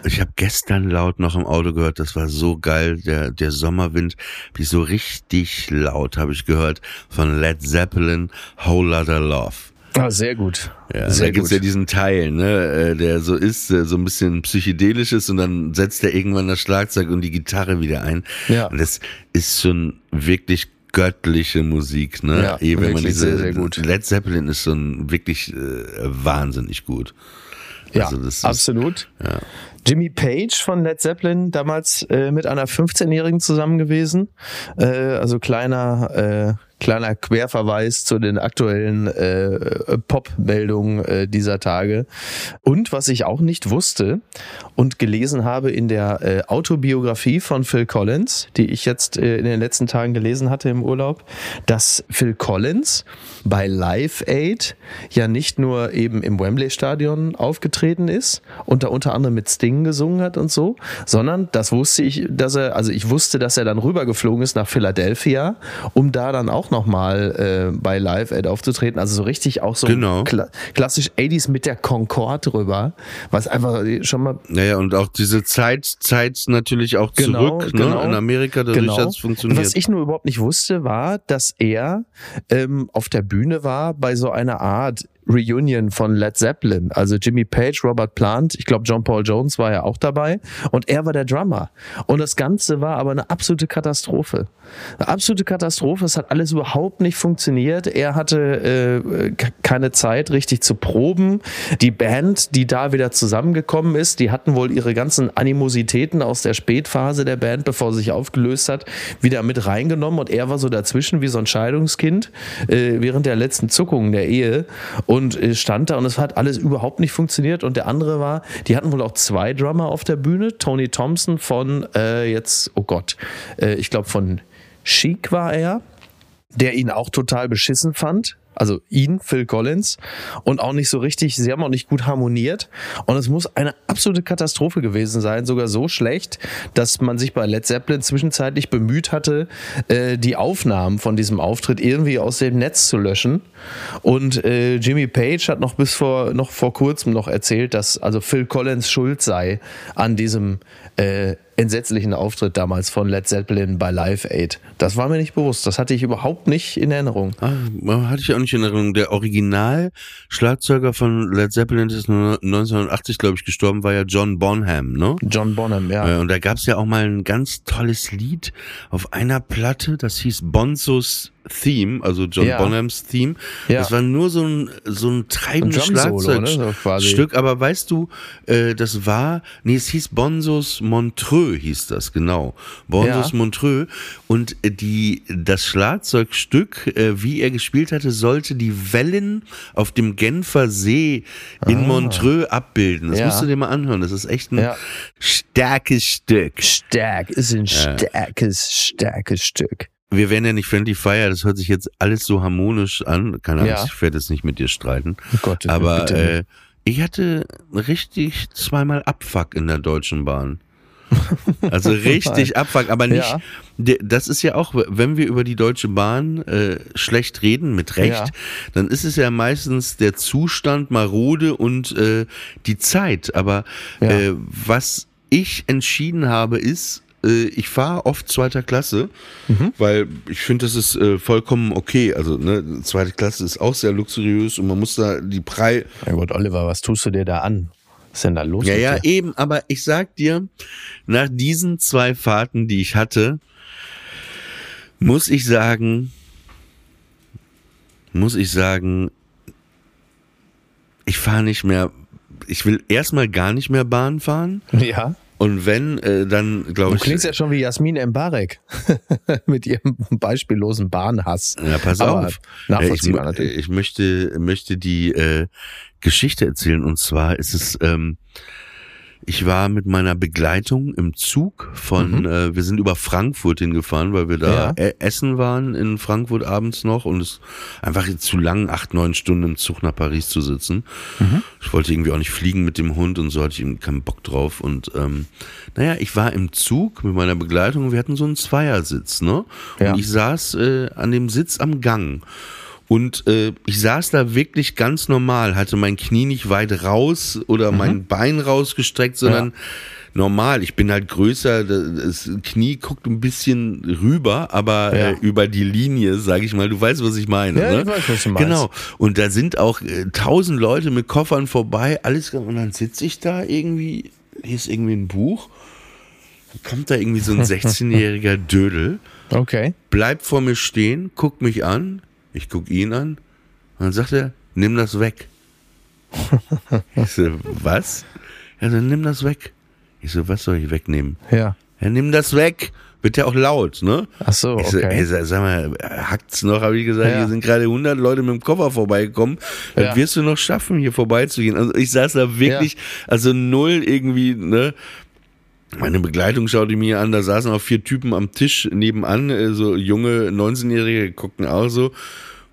Ich habe gestern laut noch im Auto gehört, das war so geil, der, der Sommerwind, wie so richtig laut habe ich gehört von Led Zeppelin, Whole Lotta Love. Ah, sehr gut. Ja, sehr da gibt's gut. ja diesen Teil, ne, äh, der so ist, äh, so ein bisschen psychedelisch ist und dann setzt er irgendwann das Schlagzeug und die Gitarre wieder ein. Ja. Und das ist schon wirklich göttliche Musik, ne? Ja, Eh, wenn man diese, sehr, sehr gut. Led Zeppelin ist schon wirklich äh, wahnsinnig gut. Ja, Also ist- absolut. Ja. Jimmy Page von Led Zeppelin, damals äh, mit einer 15-Jährigen zusammen gewesen. Äh, also kleiner, äh, kleiner Querverweis zu den aktuellen äh, Pop-Meldungen äh, dieser Tage. Und was ich auch nicht wusste und gelesen habe in der äh, Autobiografie von Phil Collins, die ich jetzt äh, in den letzten Tagen gelesen hatte im Urlaub, dass Phil Collins bei Live Aid ja nicht nur eben im Wembley Stadion aufgetreten ist und da unter anderem mit Sting gesungen hat und so, sondern das wusste ich, dass er, also ich wusste, dass er dann rübergeflogen ist nach Philadelphia, um da dann auch nochmal äh, bei Live Aid aufzutreten. Also so richtig auch so Genau. kla klassisch 80s mit der Concorde rüber, was einfach schon mal Naja, und auch diese Zeit, Zeit natürlich auch Genau, zurück, genau. ne? In Amerika, dadurch Genau. hat's funktioniert. Was ich nur überhaupt nicht wusste, war, dass er ähm, auf der Bühne war bei so einer Art Reunion von Led Zeppelin. Also Jimmy Page, Robert Plant, ich glaube John Paul Jones war ja auch dabei und er war der Drummer. Und das Ganze war aber eine absolute Katastrophe. Eine absolute Katastrophe. Es hat alles überhaupt nicht funktioniert. Er hatte äh, keine Zeit richtig zu proben. Die Band, die da wieder zusammengekommen ist, die hatten wohl ihre ganzen Animositäten aus der Spätphase der Band, bevor sie sich aufgelöst hat, wieder mit reingenommen und er war so dazwischen wie so ein Scheidungskind äh, während der letzten Zuckungen der Ehe und äh, stand da und es hat alles überhaupt nicht funktioniert und der andere war, die hatten wohl auch zwei Drummer auf der Bühne, Tony Thompson von äh, jetzt, oh Gott, äh, ich glaube von Chic war er, der ihn auch total beschissen fand. Also ihn, Phil Collins, und auch nicht so richtig, sie haben auch nicht gut harmoniert. Und es muss eine absolute Katastrophe gewesen sein, sogar so schlecht, dass man sich bei Led Zeppelin zwischenzeitlich bemüht hatte, äh, die Aufnahmen von diesem Auftritt irgendwie aus dem Netz zu löschen. Und äh, Jimmy Page hat noch bis vor noch vor kurzem noch erzählt, dass also Phil Collins schuld sei an diesem äh, entsetzlichen Auftritt damals von Led Zeppelin bei Live Aid. Das war mir nicht bewusst. Das hatte ich überhaupt nicht in Erinnerung. Ah, hatte ich auch nicht in Erinnerung. Der Original-Schlagzeuger von Led Zeppelin ist 1980, glaube ich, gestorben, war ja John Bonham, ne? John Bonham, ja. Äh, Und da gab's ja auch mal ein ganz tolles Lied auf einer Platte, das hieß Bonzos Theme, also John Ja. Bonhams Theme. Ja. Das war nur so ein, so ein treibendes Drum-Solo, ne, so. Schlagzeugstück, aber weißt du, äh, das war, nee, es hieß Bonzos Montreux, hieß das, genau. Bonzos Ja. Montreux. Und äh, die, das Schlagzeugstück, äh, wie er gespielt hatte, sollte die Wellen auf dem Genfer See in Montreux abbilden. Das Ah. Musst du dir mal anhören. Das ist echt ein starkes Stück. Stark, ist ein starkes, starkes Stück. Wir werden ja nicht Friendly Fire, das hört sich jetzt alles so harmonisch an. Keine Angst, Ja. ich werde jetzt nicht mit dir streiten. Oh Gott, Aber äh, ich hatte richtig zweimal Abfuck in der Deutschen Bahn. Also richtig Abfuck, aber nicht. Ja. Das ist ja auch, wenn wir über die Deutsche Bahn äh, schlecht reden, mit Recht, Ja. dann ist es ja meistens der Zustand, marode und äh, die Zeit. Aber Ja. äh, was ich entschieden habe, ist, ich fahre oft zweiter Klasse, Mhm. weil ich finde, das ist äh, vollkommen okay. Also ne, zweite Klasse ist auch sehr luxuriös und man muss da die Prei Ja gut, Oliver, was tust du dir da an? Was ist denn da los ja, ja, dir? eben, aber ich sag dir, nach diesen zwei Fahrten, die ich hatte, muss ich sagen, muss ich sagen, ich fahre nicht mehr, ich will erstmal gar nicht mehr Bahn fahren Ja. Und wenn, äh, dann glaube Du ich. klingst ja schon wie Jasmin Mbarek mit ihrem beispiellosen Bahnhass. Ja, pass Aber auf. Nachvollziehbar ich, natürlich. Ich möchte, möchte die äh, Geschichte erzählen und zwar ist es, ähm, ich war mit meiner Begleitung im Zug von, äh, wir sind über Frankfurt hingefahren, weil wir da Mhm. Ja. e- essen waren in Frankfurt abends noch und es einfach zu lang, acht, neun Stunden im Zug nach Paris zu sitzen. Mhm. Ich wollte irgendwie auch nicht fliegen mit dem Hund und so hatte ich eben keinen Bock drauf und ähm, naja, ich war im Zug mit meiner Begleitung, wir hatten so einen Zweiersitz, ne? Und Ja. ich saß äh, an dem Sitz am Gang. Und äh, ich saß da wirklich ganz normal, hatte mein Knie nicht weit raus oder mein Bein rausgestreckt, sondern normal. Ich bin halt größer, das Knie guckt ein bisschen rüber, aber Ja. äh, über die Linie, sage ich mal. Du weißt, was ich meine. Ja, ne? ich weiß, was du meinst. Genau. Und da sind auch äh, tausend Leute mit Koffern vorbei, alles und dann sitze ich da irgendwie, ist irgendwie ein Buch, kommt da irgendwie so ein 16-jähriger Dödel Okay. bleibt vor mir stehen, guckt mich an, ich guck ihn an, und dann sagt er, nimm das weg. Ich so, was? Ja, dann nimm das weg. Ich so, was soll ich wegnehmen? Ja. Ja, nimm das weg. Wird ja auch laut, ne? Ach so, Ich so, okay. ey, sag, mal, hackt's noch? Habe ich gesagt, Ja. hier sind gerade 100 Leute mit dem Koffer vorbeigekommen. Das Ja. wirst du noch schaffen, hier vorbeizugehen. Also ich saß da wirklich, also null irgendwie, ne? Meine Begleitung schaute mir an, da saßen auch vier Typen am Tisch nebenan, äh, so junge 19-Jährige, guckten auch so.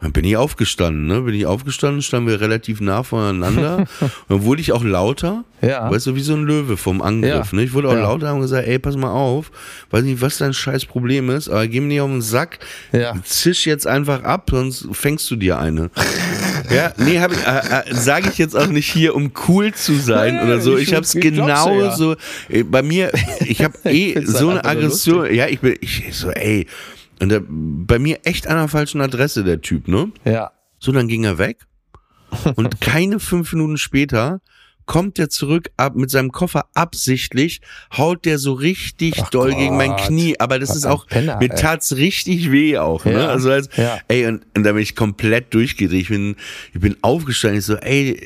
Dann bin ich aufgestanden, ne? Bin ich aufgestanden, standen wir relativ nah voneinander. Und dann wurde ich auch lauter. Ja. Weißt du, wie so ein Löwe vom Angriff, Ja. ne? Ich wurde auch Ja. lauter und gesagt, ey, pass mal auf. Weiß nicht, was dein scheiß Problem ist, aber geh mir nicht auf den Sack. Ja. Zisch jetzt einfach ab, sonst fängst du dir eine. ja, nee, hab ich, äh, äh, sage ich jetzt auch nicht hier, um cool zu sein Nee, oder so. ich Ich hab's genau ja. so. äh, Bei mir, ich habe eh so halt eine Aggression. Ja, ich bin, ich so, ey. Und der, bei mir echt an der falschen Adresse, der Typ, ne? Ja. So, dann ging er weg. Und keine fünf Minuten später kommt er zurück ab mit seinem Koffer absichtlich, haut der so richtig Ach doll gegen mein Gott. Knie. Aber das Was ist auch, Penner, mir ey. tat's richtig weh auch, ne? Ja, Also als, ja. ey, und, und da bin ich komplett durchgedreht. Ich bin, ich bin aufgestanden. Ich so, ey,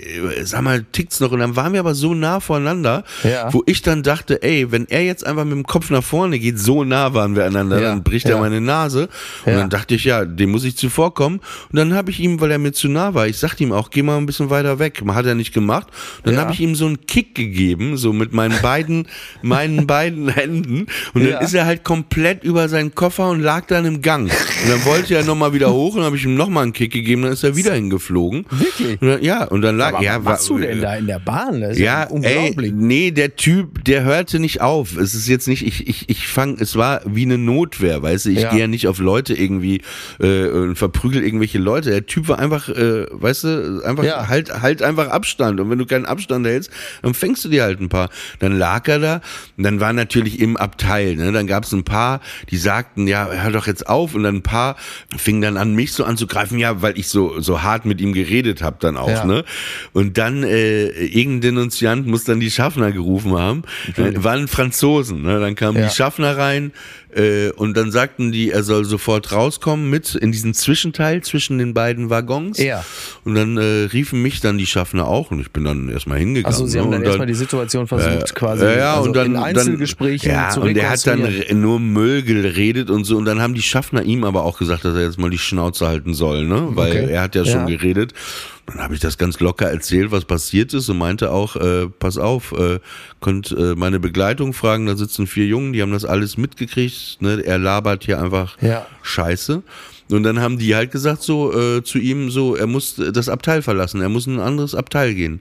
sag mal, tickt's noch? Und dann waren wir aber so nah voreinander, Ja. wo ich dann dachte, ey, wenn er jetzt einfach mit dem Kopf nach vorne geht, so nah waren wir aneinander, dann bricht er meine Nase. Und dann dachte ich, ja, dem muss ich zuvorkommen. Und dann habe ich ihm, weil er mir zu nah war, ich sagte ihm auch, geh mal ein bisschen weiter weg. Hat er nicht gemacht. Dann Ja. habe ich ihm so einen Kick gegeben, so mit meinen beiden, meinen beiden Händen. Und Ja. dann ist er halt komplett über seinen Koffer und lag dann im Gang. Und dann wollte er nochmal wieder hoch und habe ich ihm nochmal einen Kick gegeben, dann ist er wieder hingeflogen. Wirklich? Und dann, ja, und dann lag, Aber ja, was war- du denn da in der Bahn? Das ist ja, ey, unglaublich. nee, der Typ, der hörte nicht auf. Es ist jetzt nicht, ich, ich, ich fang, es war wie eine Notwehr, weißt du, ich Ja. gehe ja nicht auf Leute irgendwie äh, und verprügel irgendwelche Leute. Der Typ war einfach, äh, weißt du, einfach Ja. halt, halt einfach Abstand. Und wenn du keinen Abstand unterhältst, dann fängst du dir halt ein paar. Dann lag er da und dann war natürlich im Abteil, ne? Dann gab es ein paar, die sagten, ja, hör doch jetzt auf und dann ein paar fingen dann an, mich so anzugreifen, ja, weil ich so, so hart mit ihm geredet habe dann auch, Ja. ne? Und dann äh, irgendein Denunziant muss dann die Schaffner gerufen haben. Äh, waren Franzosen, ne? Dann kamen Ja. die Schaffner rein äh, und dann sagten die, er soll sofort rauskommen mit in diesen Zwischenteil zwischen den beiden Waggons. Ja. Und dann äh, riefen mich dann die Schaffner auch und ich bin dann erstmal hingegangen. Also sie ne? haben dann und erstmal die Situation versucht, quasi ja, also und dann, in Einzelgesprächen dann, ja, zu und der hat dann nur Müll geredet und so und dann haben die Schaffner ihm aber auch gesagt, dass er jetzt mal die Schnauze halten soll, ne? Weil Okay. er hat ja schon Ja. geredet. Dann habe ich das ganz locker erzählt, was passiert ist und meinte auch, äh, pass auf, äh, könnt äh, meine Begleitung fragen, da sitzen vier Jungen, die haben das alles mitgekriegt, ne? Er labert hier einfach Ja. Scheiße. Und dann haben die halt gesagt so äh, zu ihm so, er muss das Abteil verlassen, er muss in ein anderes Abteil gehen.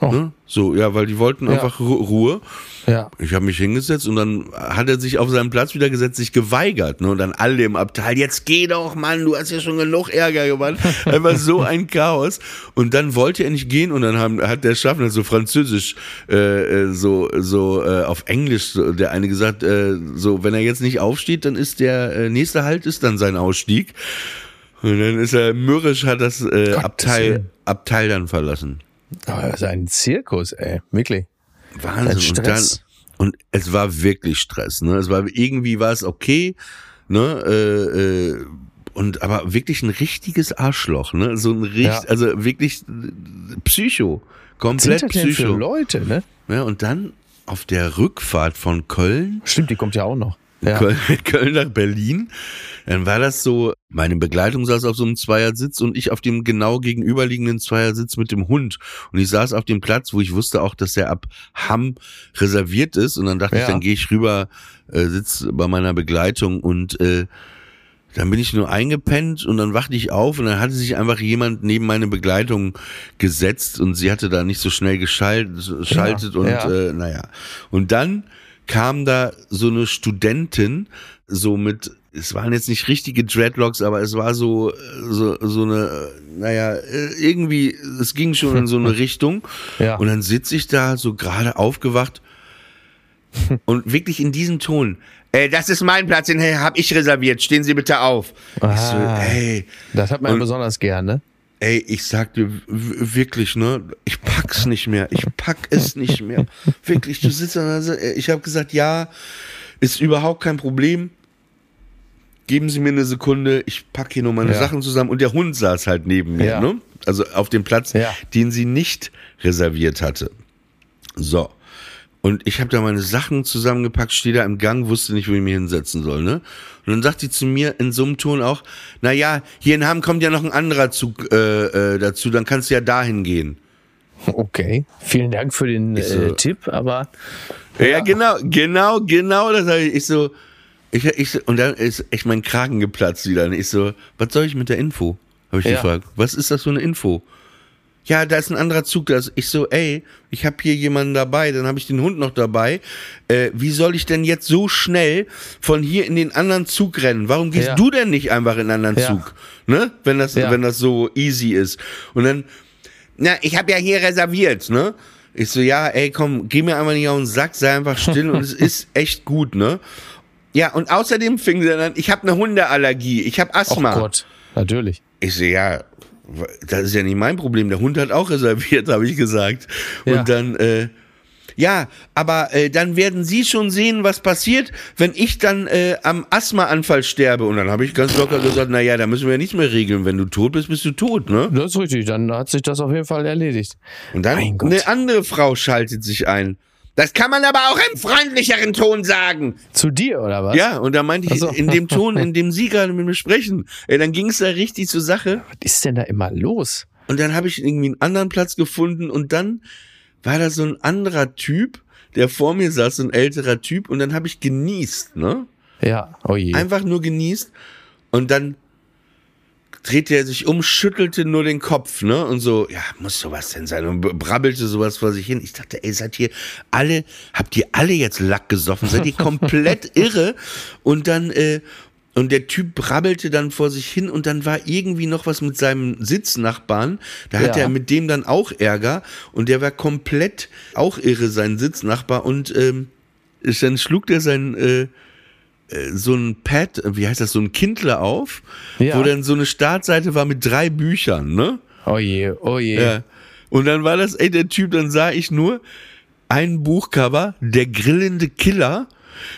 Ne? So, ja, weil die wollten Ja. einfach Ru Ruhe. Ja. Ich habe mich hingesetzt und dann hat er sich auf seinen Platz wieder gesetzt, sich geweigert. Ne? Und dann alle im Abteil, jetzt geh doch, Mann, du hast ja schon genug Ärger gemacht. Einfach so ein Chaos. Und dann wollte er nicht gehen und dann haben, hat der Schaffner so französisch, äh, äh, so, so äh, auf Englisch, so, der eine gesagt, äh, so, wenn er jetzt nicht aufsteht, dann ist der äh, nächste Halt ist dann sein Ausstieg. Und dann ist er mürrisch, hat das äh, Abteil. Abteil dann verlassen. Das ist ein Zirkus, ey. Wirklich. Wahnsinn. Ein Und dann, Stress. und es war wirklich Stress, ne? Es war irgendwie war es okay, ne? Äh, äh, und aber wirklich ein richtiges Arschloch, ne? So ein richtig, Ja. also wirklich Psycho, Was sind komplett das denn für Psycho. Leute, ne? Ja, und dann auf der Rückfahrt von Köln Stimmt, die kommt ja auch noch. Ja. Köln, Köln nach Berlin. Dann war das so, meine Begleitung saß auf so einem Zweiersitz und ich auf dem genau gegenüberliegenden Zweiersitz mit dem Hund. Und ich saß auf dem Platz, wo ich wusste auch, dass der ab Hamm reserviert ist. Und dann dachte ich, Ja. dann gehe ich rüber, äh, sitz bei meiner Begleitung und äh, dann bin ich nur eingepennt und dann wachte ich auf und dann hatte sich einfach jemand neben meine Begleitung gesetzt und sie hatte da nicht so schnell geschaltet, schaltet und ja. Äh, naja. Und dann kam da so eine Studentin, so mit, es waren jetzt nicht richtige Dreadlocks, aber es war so, äh, so, so eine, äh, naja, äh, irgendwie, es ging schon in so eine Richtung. Ja. Und dann sitze ich da so gerade aufgewacht und wirklich in diesem Ton. Äh, das ist mein Platz, den habe ich reserviert. Stehen Sie bitte auf. Ich so, Ah. ey, Das hat man Und- besonders gern, ne? ey, ich sag dir wirklich, ne, ich pack's nicht mehr. Ich pack es nicht mehr. Wirklich, du sitzt da, äh, ich habe gesagt, ja, ist überhaupt kein Problem. Geben Sie mir eine Sekunde, ich pack hier nur meine Ja. Sachen zusammen. Und der Hund saß halt neben mir, Ja. ne? Also auf dem Platz, Ja. den sie nicht reserviert hatte. So. Und ich habe da meine Sachen zusammengepackt, stehe da im Gang, wusste nicht, wo ich mich hinsetzen soll, ne? Und dann sagt sie zu mir in so einem Ton auch, na ja, hier in Hamm kommt ja noch ein anderer Zug äh, äh, dazu, dann kannst du ja dahin gehen. Okay. Vielen Dank für den so- äh, Tipp, aber Ja, genau, genau, genau, das habe ich, ich so, ich, ich und dann ist echt mein Kragen geplatzt wieder. Und ich so, was soll ich mit der Info? Habe ich Ja. gefragt. Was ist das für eine Info? Ja, da ist ein anderer Zug. Da ist, ich so, ey, ich habe hier jemanden dabei, dann habe ich den Hund noch dabei. Äh, wie soll ich denn jetzt so schnell von hier in den anderen Zug rennen? Warum gehst Ja. du denn nicht einfach in einen anderen Ja. Zug? Ne? Wenn das, Ja. wenn das so easy ist. Und dann, na, ich habe ja hier reserviert, ne? Ich so, ja, ey, komm, geh mir einmal nicht auf den Sack, sei einfach still und es ist echt gut, ne? Ja, und außerdem fing sie dann an, ich habe eine Hundeallergie, ich habe oh Asthma. Gott, natürlich. Ich so, ja, das ist ja nicht mein Problem. Der Hund hat auch reserviert, habe ich gesagt. Ja. Und dann, äh, ja, aber äh, dann werden Sie schon sehen, was passiert, wenn ich dann äh, am Asthmaanfall sterbe. Und dann habe ich ganz locker gesagt, na ja, da müssen wir ja nicht mehr regeln. Wenn du tot bist, bist du tot, ne? Das ist richtig, dann hat sich das auf jeden Fall erledigt. Und dann eine andere Frau schaltet sich ein. Das kann man aber auch im freundlicheren Ton sagen. Zu dir, oder was? Ja, und da meinte ich, so. in dem Ton, in dem Sie gerade mit mir sprechen, ey, dann ging es da richtig zur Sache. Was ist denn da immer los? Und dann habe ich irgendwie einen anderen Platz gefunden und dann war da so ein anderer Typ, der vor mir saß, so ein älterer Typ, und dann habe ich genießt, ne? Ja, oh je. Einfach nur genießt. Und dann drehte er sich um, schüttelte nur den Kopf, ne? Und so, ja, muss sowas denn sein? Und brabbelte sowas vor sich hin. Ich dachte, ey, seid ihr alle, habt ihr alle jetzt Lack gesoffen? Seid ihr komplett irre? Und dann, äh, Und der Typ brabbelte dann vor sich hin und dann war irgendwie noch was mit seinem Sitznachbarn. Da hatte Ja. er mit dem dann auch Ärger und der war komplett auch irre, sein Sitznachbar. Und ähm, dann schlug der sein äh, äh, so ein Pad, wie heißt das, so ein Kindle auf, Ja. wo dann so eine Startseite war mit drei Büchern, ne? Oh je, oh je. Ja. Und dann war das, ey, der Typ, dann sah ich nur ein Buchcover, Der grillende Killer,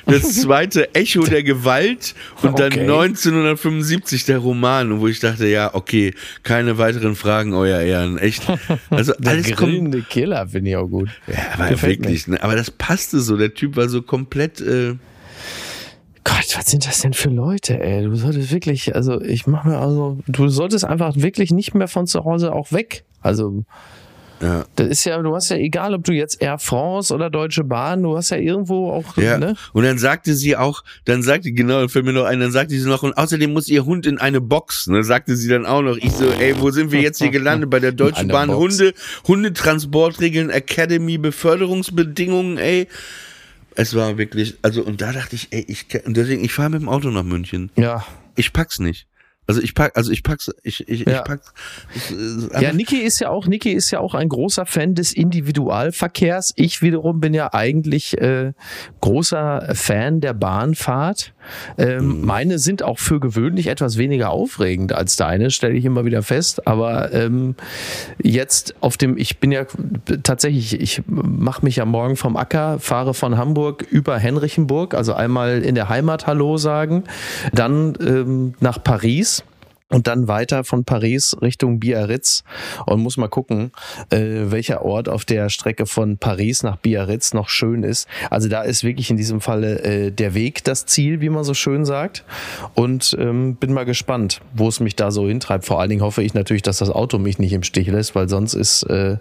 das zweite Echo der Gewalt und dann Okay. 1975 der Roman, wo ich dachte, ja, okay, keine weiteren Fragen, euer Ehren, echt. Also Der alles grillende Killer finde ich auch gut. Ja, aber wirklich, ne? aber das passte so. Der Typ war so komplett. Äh, Gott, was sind das denn für Leute, ey? Du solltest wirklich, also ich mach mir also, du solltest einfach wirklich nicht mehr von zu Hause auch weg. Also, ja. das ist ja, du hast ja egal, ob du jetzt Air France oder Deutsche Bahn, du hast ja irgendwo auch, Ja, ne? und dann sagte sie auch, dann sagte, genau, dann fällt mir noch ein, dann sagte sie noch, und außerdem muss ihr Hund in eine Box, ne, sagte sie dann auch noch. Ich so, ey, wo sind wir jetzt hier gelandet? Bei der Deutschen Bahn Box. Hunde, Hundetransportregeln, Academy, Beförderungsbedingungen, ey. Es war wirklich, also, und da dachte ich, ey, ich, und deswegen, ich fahre mit dem Auto nach München. Ja. Ich pack's nicht. Also ich pack, also ich pack's, ich, ich, Ja. ich pack's. Ich, Ja, Niki ist ja auch, Niki ist ja auch ein großer Fan des Individualverkehrs. Ich wiederum bin ja eigentlich äh, großer Fan der Bahnfahrt. Ähm, Meine sind auch für gewöhnlich etwas weniger aufregend als deine, stelle ich immer wieder fest. Aber ähm, jetzt auf dem, ich bin ja tatsächlich, ich mache mich ja morgen vom Acker, fahre von Hamburg über Henrichenburg, also einmal in der Heimat Hallo sagen, dann ähm, nach Paris und dann weiter von Paris Richtung Biarritz und muss mal gucken, äh, welcher Ort auf der Strecke von Paris nach Biarritz noch schön ist. Also da ist wirklich in diesem Falle äh, der Weg das Ziel, wie man so schön sagt. Und ähm, bin mal gespannt, wo es mich da so hintreibt. Vor allen Dingen hoffe ich natürlich, dass das Auto mich nicht im Stich lässt, weil sonst ist äh,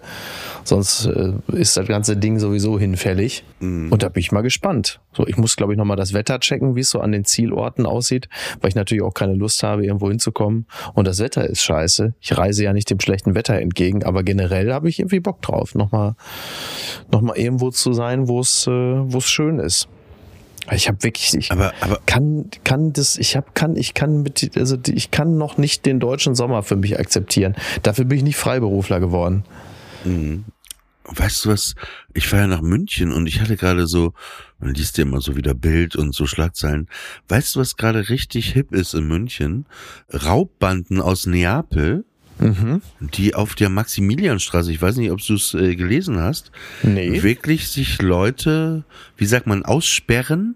sonst äh, ist das ganze Ding sowieso hinfällig. Und da bin ich mal gespannt. So, ich muss glaube ich noch mal das Wetter checken, wie es so an den Zielorten aussieht, weil ich natürlich auch keine Lust habe, irgendwo hinzukommen. Und das Wetter ist scheiße. Ich reise ja nicht dem schlechten Wetter entgegen, aber generell habe ich irgendwie Bock drauf, noch mal noch mal irgendwo zu sein, wo es äh, wo es schön ist. Ich habe wirklich, ich aber, aber, kann kann das, ich habe kann ich kann mit also ich kann noch nicht den deutschen Sommer für mich akzeptieren. Dafür bin ich nicht Freiberufler geworden. Weißt du was? Ich war ja nach München und ich hatte gerade so, man liest ja immer so wieder Bild und so Schlagzeilen. Weißt du, was gerade richtig hip ist in München? Raubbanden aus Neapel, Mhm. die auf der Maximilianstraße, ich weiß nicht, ob du es äh, gelesen hast, Nee. wirklich sich Leute, wie sagt man, aussperren?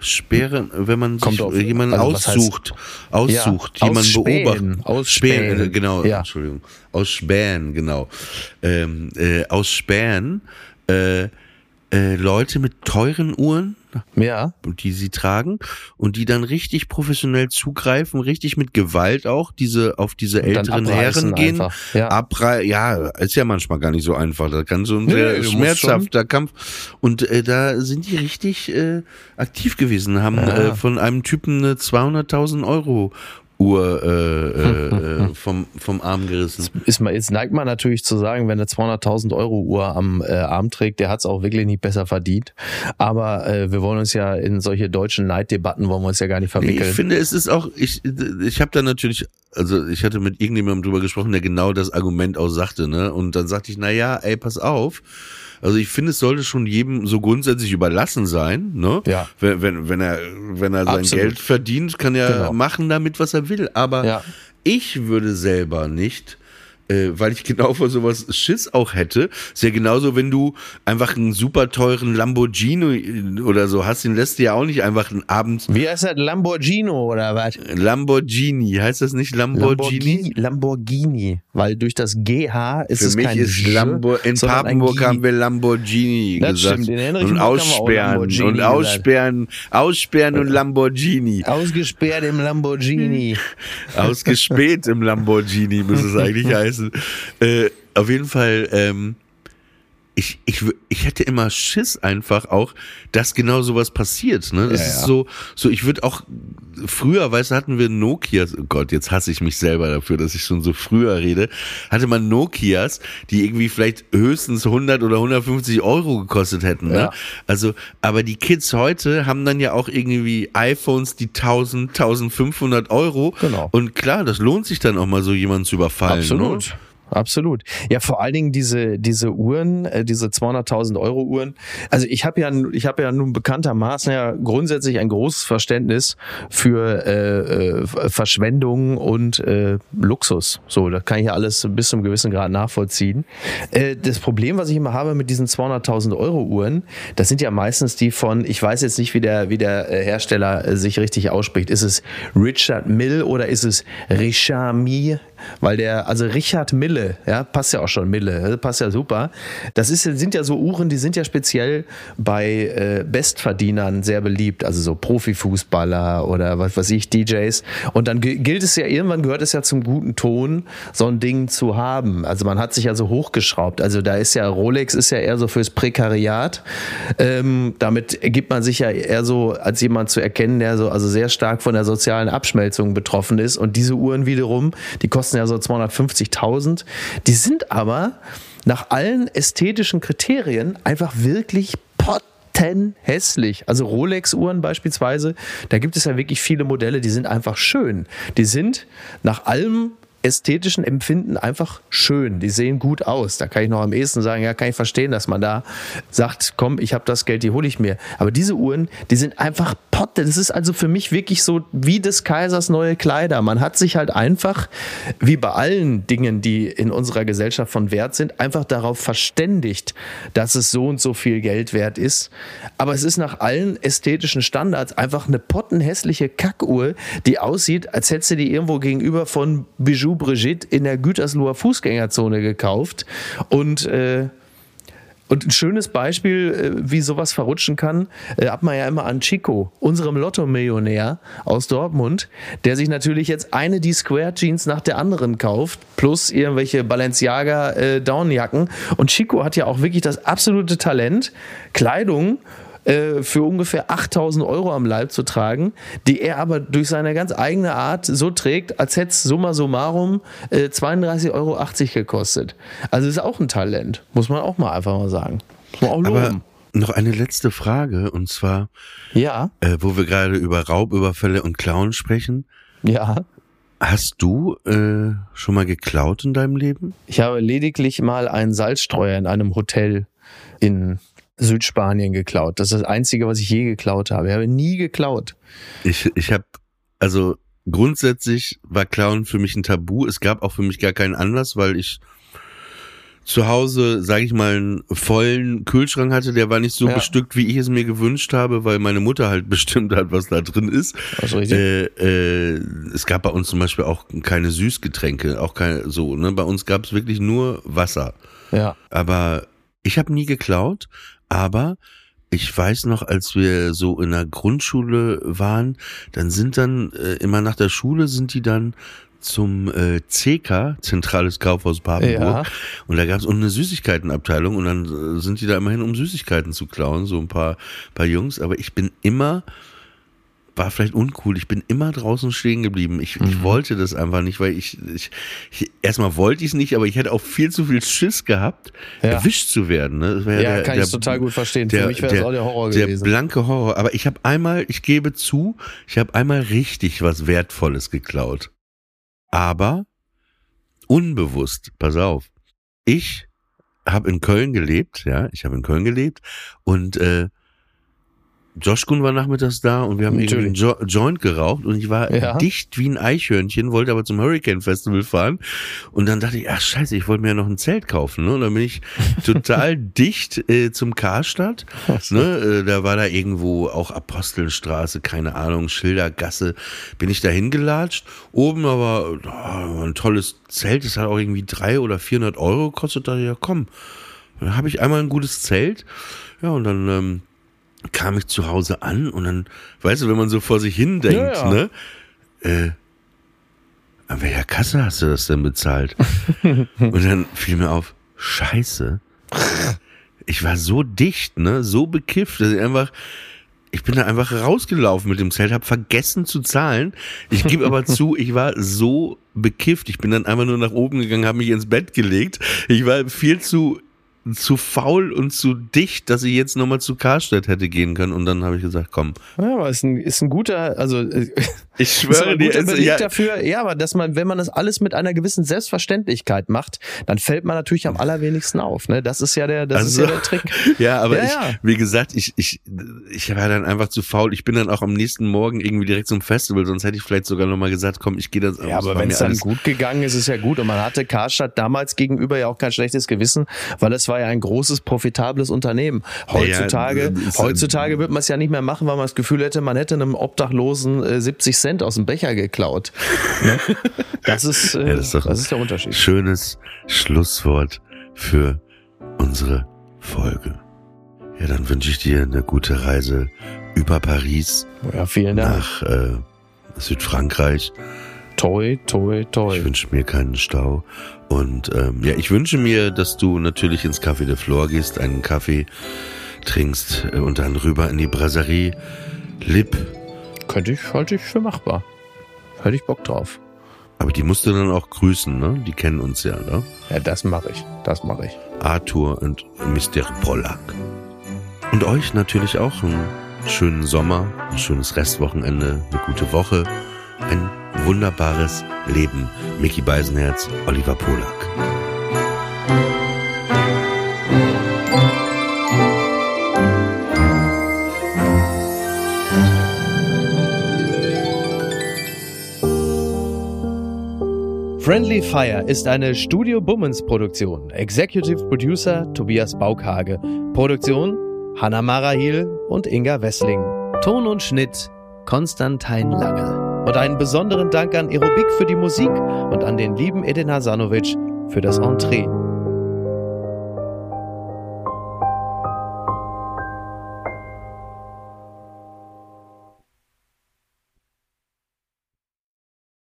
Sperren, wenn man sich auf- jemanden also was heißt- aussucht, aussucht, Ja, jemanden beobachtet. ausspähen. Spähen, äh, genau, Ja. Entschuldigung. Ausspähen, genau. Ähm, äh, ausspähen, äh, äh, Leute mit teuren Uhren, Ja. die sie tragen und die dann richtig professionell zugreifen, richtig mit Gewalt auch diese auf diese älteren Herren gehen. einfach, ja. Abrei ja, ist ja manchmal gar nicht so einfach. Da kann so ein Nee, schmerzhafter Kampf. Und äh, da sind die richtig äh, aktiv gewesen, haben Ja. äh, von einem Typen eine 200.000 Euro Uhr äh, äh, äh, vom, vom Arm gerissen. Ist mal, jetzt neigt man natürlich zu sagen, wenn er 200.000 Euro Uhr am äh, Arm trägt, der hat es auch wirklich nicht besser verdient. Aber äh, wir wollen uns ja in solche deutschen Neiddebatten wollen wir uns ja gar nicht Nee, ich verwickeln. finde, es ist auch, ich, ich habe da natürlich, also ich hatte mit irgendjemandem drüber gesprochen, der genau das Argument auch sagte, ne? Und dann sagte ich, na ja, ey, pass auf. Also ich finde, es sollte schon jedem so grundsätzlich überlassen sein, ne? Ja. Wenn, wenn, wenn er, wenn er sein Absolut. Geld verdient, kann er Genau. machen damit, was er will. Aber Ja. ich würde selber nicht äh, weil ich genau vor sowas Schiss auch hätte. Ist ja genauso, wenn du einfach einen super teuren Lamborghini oder so hast, den lässt du ja auch nicht einfach einen Abend Wie heißt das? Lamborghini oder was? Lamborghini, heißt das nicht Lamborghini? Lamborghini. Weil durch das GH ist Für es mich kein ist J, Lambo in Papenburg haben wir Lamborghini Das gesagt. stimmt, in und aussperren Lamborghini und gesagt. aussperren, aussperren und Lamborghini. Ausgesperrt im Lamborghini. Ausgespäht im Lamborghini muss es eigentlich heißen. Äh, auf jeden Fall, ähm, ich, ich, ich hätte immer Schiss einfach auch, dass genau sowas passiert. Ne? Das Ja, ist ja. so, so, ich würde auch, früher, weißt du, hatten wir Nokias, oh Gott, jetzt hasse ich mich selber dafür, dass ich schon so früher rede, hatte man Nokias, die irgendwie vielleicht höchstens 100 oder 150 Euro gekostet hätten. Ne? Ja. Also, aber die Kids heute haben dann ja auch irgendwie iPhones, die 1000, 1500 Euro. Genau. Und klar, das lohnt sich dann auch mal so jemanden zu überfallen. Absolut. Ne? Absolut. Ja, vor allen Dingen diese diese Uhren, äh, diese 200.000 Euro Uhren. Also ich habe ja ich habe ja nun bekanntermaßen ja grundsätzlich ein großes Verständnis für äh, äh, Verschwendung und äh, Luxus. So, da kann ich ja alles bis zum gewissen Grad nachvollziehen. Äh, das Problem, was ich immer habe mit diesen 200.000 Euro Uhren, das sind ja meistens die von, ich weiß jetzt nicht, wie der wie der äh, Hersteller äh, sich richtig ausspricht. Ist es Richard Mill oder ist es Richard Mille? Weil der, also Richard Mille, ja, passt ja auch schon, Mille, äh, passt ja super. Das ist, sind ja so Uhren, die sind ja speziell bei äh, Bestverdienern sehr beliebt, also so Profifußballer oder was weiß ich, DJs. Und dann gi- gilt es ja, irgendwann gehört es ja zum guten Ton, so ein Ding zu haben. Also man hat sich ja so hochgeschraubt. Also da ist ja, Rolex ist ja eher so fürs Prekariat. Ähm, damit gibt man sich ja eher so als jemand zu erkennen, der so, also sehr stark von der sozialen Abschmelzung betroffen ist. Und diese Uhren wiederum, die kosten ja so 250.000. Die sind aber nach allen ästhetischen Kriterien einfach wirklich pottenhässlich. Also Rolex-Uhren beispielsweise, da gibt es ja wirklich viele Modelle, die sind einfach schön. Die sind nach allem ästhetischen Empfinden einfach schön. Die sehen gut aus. Da kann ich noch am ehesten sagen, ja, kann ich verstehen, dass man da sagt, komm, ich habe das Geld, die hole ich mir. Aber diese Uhren, die sind einfach potte. Das ist also für mich wirklich so wie des Kaisers neue Kleider. Man hat sich halt einfach, wie bei allen Dingen, die in unserer Gesellschaft von Wert sind, einfach darauf verständigt, dass es so und so viel Geld wert ist. Aber es ist nach allen ästhetischen Standards einfach eine pottenhässliche Kackuhr, die aussieht, als hättest du die irgendwo gegenüber von Bijou Brigitte in der Gütersloher Fußgängerzone gekauft. Und äh, und ein schönes Beispiel, äh, wie sowas verrutschen kann, äh, hat man ja immer an Chico, unserem Lotto-Millionär aus Dortmund, der sich natürlich jetzt eine die Square Jeans nach der anderen kauft, plus irgendwelche Balenciaga äh, Downjacken. Und Chico hat ja auch wirklich das absolute Talent, Kleidung äh, für ungefähr 8000 Euro am Leib zu tragen, die er aber durch seine ganz eigene Art so trägt, als hätte es summa summarum äh, 32,80 Euro gekostet. Also ist auch ein Talent, muss man auch mal einfach mal sagen. Muss man auch Aber noch eine letzte Frage, und zwar, Ja, äh, wo wir gerade über Raubüberfälle und Klauen sprechen. ja. Hast du äh, schon mal geklaut in deinem Leben? Ich habe lediglich mal einen Salzstreuer in einem Hotel in Südspanien geklaut. Das ist das Einzige, was ich je geklaut habe. Ich habe nie geklaut. Ich, ich habe, also grundsätzlich war Klauen für mich ein Tabu. Es gab auch für mich gar keinen Anlass, weil ich zu Hause, sage ich mal, einen vollen Kühlschrank hatte. Der war nicht so Ja. bestückt, wie ich es mir gewünscht habe, weil meine Mutter halt bestimmt hat, was da drin ist. Richtig. Äh, äh, es gab bei uns zum Beispiel auch keine Süßgetränke, auch keine so. Ne? Bei uns gab es wirklich nur Wasser. Ja. Aber ich habe nie geklaut, aber ich weiß noch, als wir so in der Grundschule waren, dann sind dann äh, immer nach der Schule sind die dann zum äh, CK, Zentrales Kaufhaus Papenburg. Ja. Und da gab es eine Süßigkeitenabteilung und dann äh, sind die da immerhin, um Süßigkeiten zu klauen, so ein paar, paar Jungs. Aber ich bin immer, war vielleicht uncool, ich bin immer draußen stehen geblieben. Ich, Mhm. ich wollte das einfach nicht, weil ich, ich, ich erstmal wollte ich es nicht, aber ich hätte auch viel zu viel Schiss gehabt, Ja. erwischt zu werden. Ne? Ja, kann ich total gut verstehen. Für mich wäre das auch der Horror der gewesen. blanke Horror. Aber ich habe einmal, ich gebe zu, ich habe einmal richtig was Wertvolles geklaut. Aber unbewusst, pass auf. Ich habe in Köln gelebt, ja, ich habe in Köln gelebt und äh, Joshkun war nachmittags da und wir haben irgendwie einen jo Joint geraucht und ich war Ja. dicht wie ein Eichhörnchen, wollte aber zum Hurricane Festival fahren. Und dann dachte ich, ach scheiße, ich wollte mir ja noch ein Zelt kaufen, ne? Und dann bin ich total dicht äh, zum Karstadt, ne? Äh, da war da irgendwo auch Apostelstraße, keine Ahnung, Schildergasse, bin ich da hingelatscht, oben aber oh, ein tolles Zelt, das hat auch irgendwie drei oder 400 Euro gekostet, da dachte ich, ja komm, dann habe ich einmal ein gutes Zelt, ja und dann ähm, kam ich zu Hause an und dann, weißt du, wenn man so vor sich hin denkt, Ja, ja. ne? Äh, an welcher Kasse hast du das denn bezahlt? und dann fiel mir auf, scheiße, ich war so dicht, ne, so bekifft, dass ich einfach, ich bin da einfach rausgelaufen mit dem Zelt, habe vergessen zu zahlen. Ich gebe aber zu, ich war so bekifft. Ich bin dann einfach nur nach oben gegangen, habe mich ins Bett gelegt. Ich war viel zu zu faul und zu dicht, dass ich jetzt nochmal zu Karstadt hätte gehen können. Und dann habe ich gesagt, komm. Ja, aber ist ein, ist ein guter, also äh, Ich ist schwöre dir, es, Beleg ja, dafür, ja, aber dass man, wenn man das alles mit einer gewissen Selbstverständlichkeit macht, dann fällt man natürlich am allerwenigsten auf. Ne? Das ist ja der, das ist Also, ja der Trick. Ja, aber Ja, ich, ja. wie gesagt, ich, ich, ich war dann einfach zu faul. Ich bin dann auch am nächsten Morgen irgendwie direkt zum Festival, sonst hätte ich vielleicht sogar nochmal gesagt, komm, ich gehe das Ja, aber wenn es dann gut gegangen ist, ist ja gut. Und man hatte Karstadt damals gegenüber ja auch kein schlechtes Gewissen, weil es war ja ein großes, profitables Unternehmen. Heutzutage, Ja, heutzutage wird man es ja nicht mehr machen, weil man das Gefühl hätte, man hätte einem Obdachlosen äh, 70 Cent aus dem Becher geklaut. Ne? Das ist, äh, Ja, das ist das ist der Unterschied. Schönes Schlusswort für unsere Folge. Ja, dann wünsche ich dir eine gute Reise über Paris Ja, vielen Dank. nach äh, Südfrankreich. Toi, toi, toi. Ich wünsche mir keinen Stau. Und ähm, ja, ich wünsche mir, dass du natürlich ins Café de Flor gehst, einen Kaffee trinkst äh, und dann rüber in die Brasserie Lip. Könnte ich, halte ich für machbar. Hätte ich Bock drauf. Aber die musst du dann auch grüßen, ne? Die kennen uns ja, ne? Ja, das mache ich. Das mache ich. Arthur und Mr. Pollack. Und euch natürlich auch einen schönen Sommer, ein schönes Restwochenende, eine gute Woche, ein wunderbares Leben. Mickey Beisenherz, Oliver Pollack. Friendly Fire ist eine Studio Bummens Produktion. Executive Producer Tobias Baukhage. Produktion Hanna Marahil und Inga Wessling. Ton und Schnitt Konstantin Lange. Und einen besonderen Dank an Aerobik für die Musik und an den lieben Edin Hasanovic für das Entree.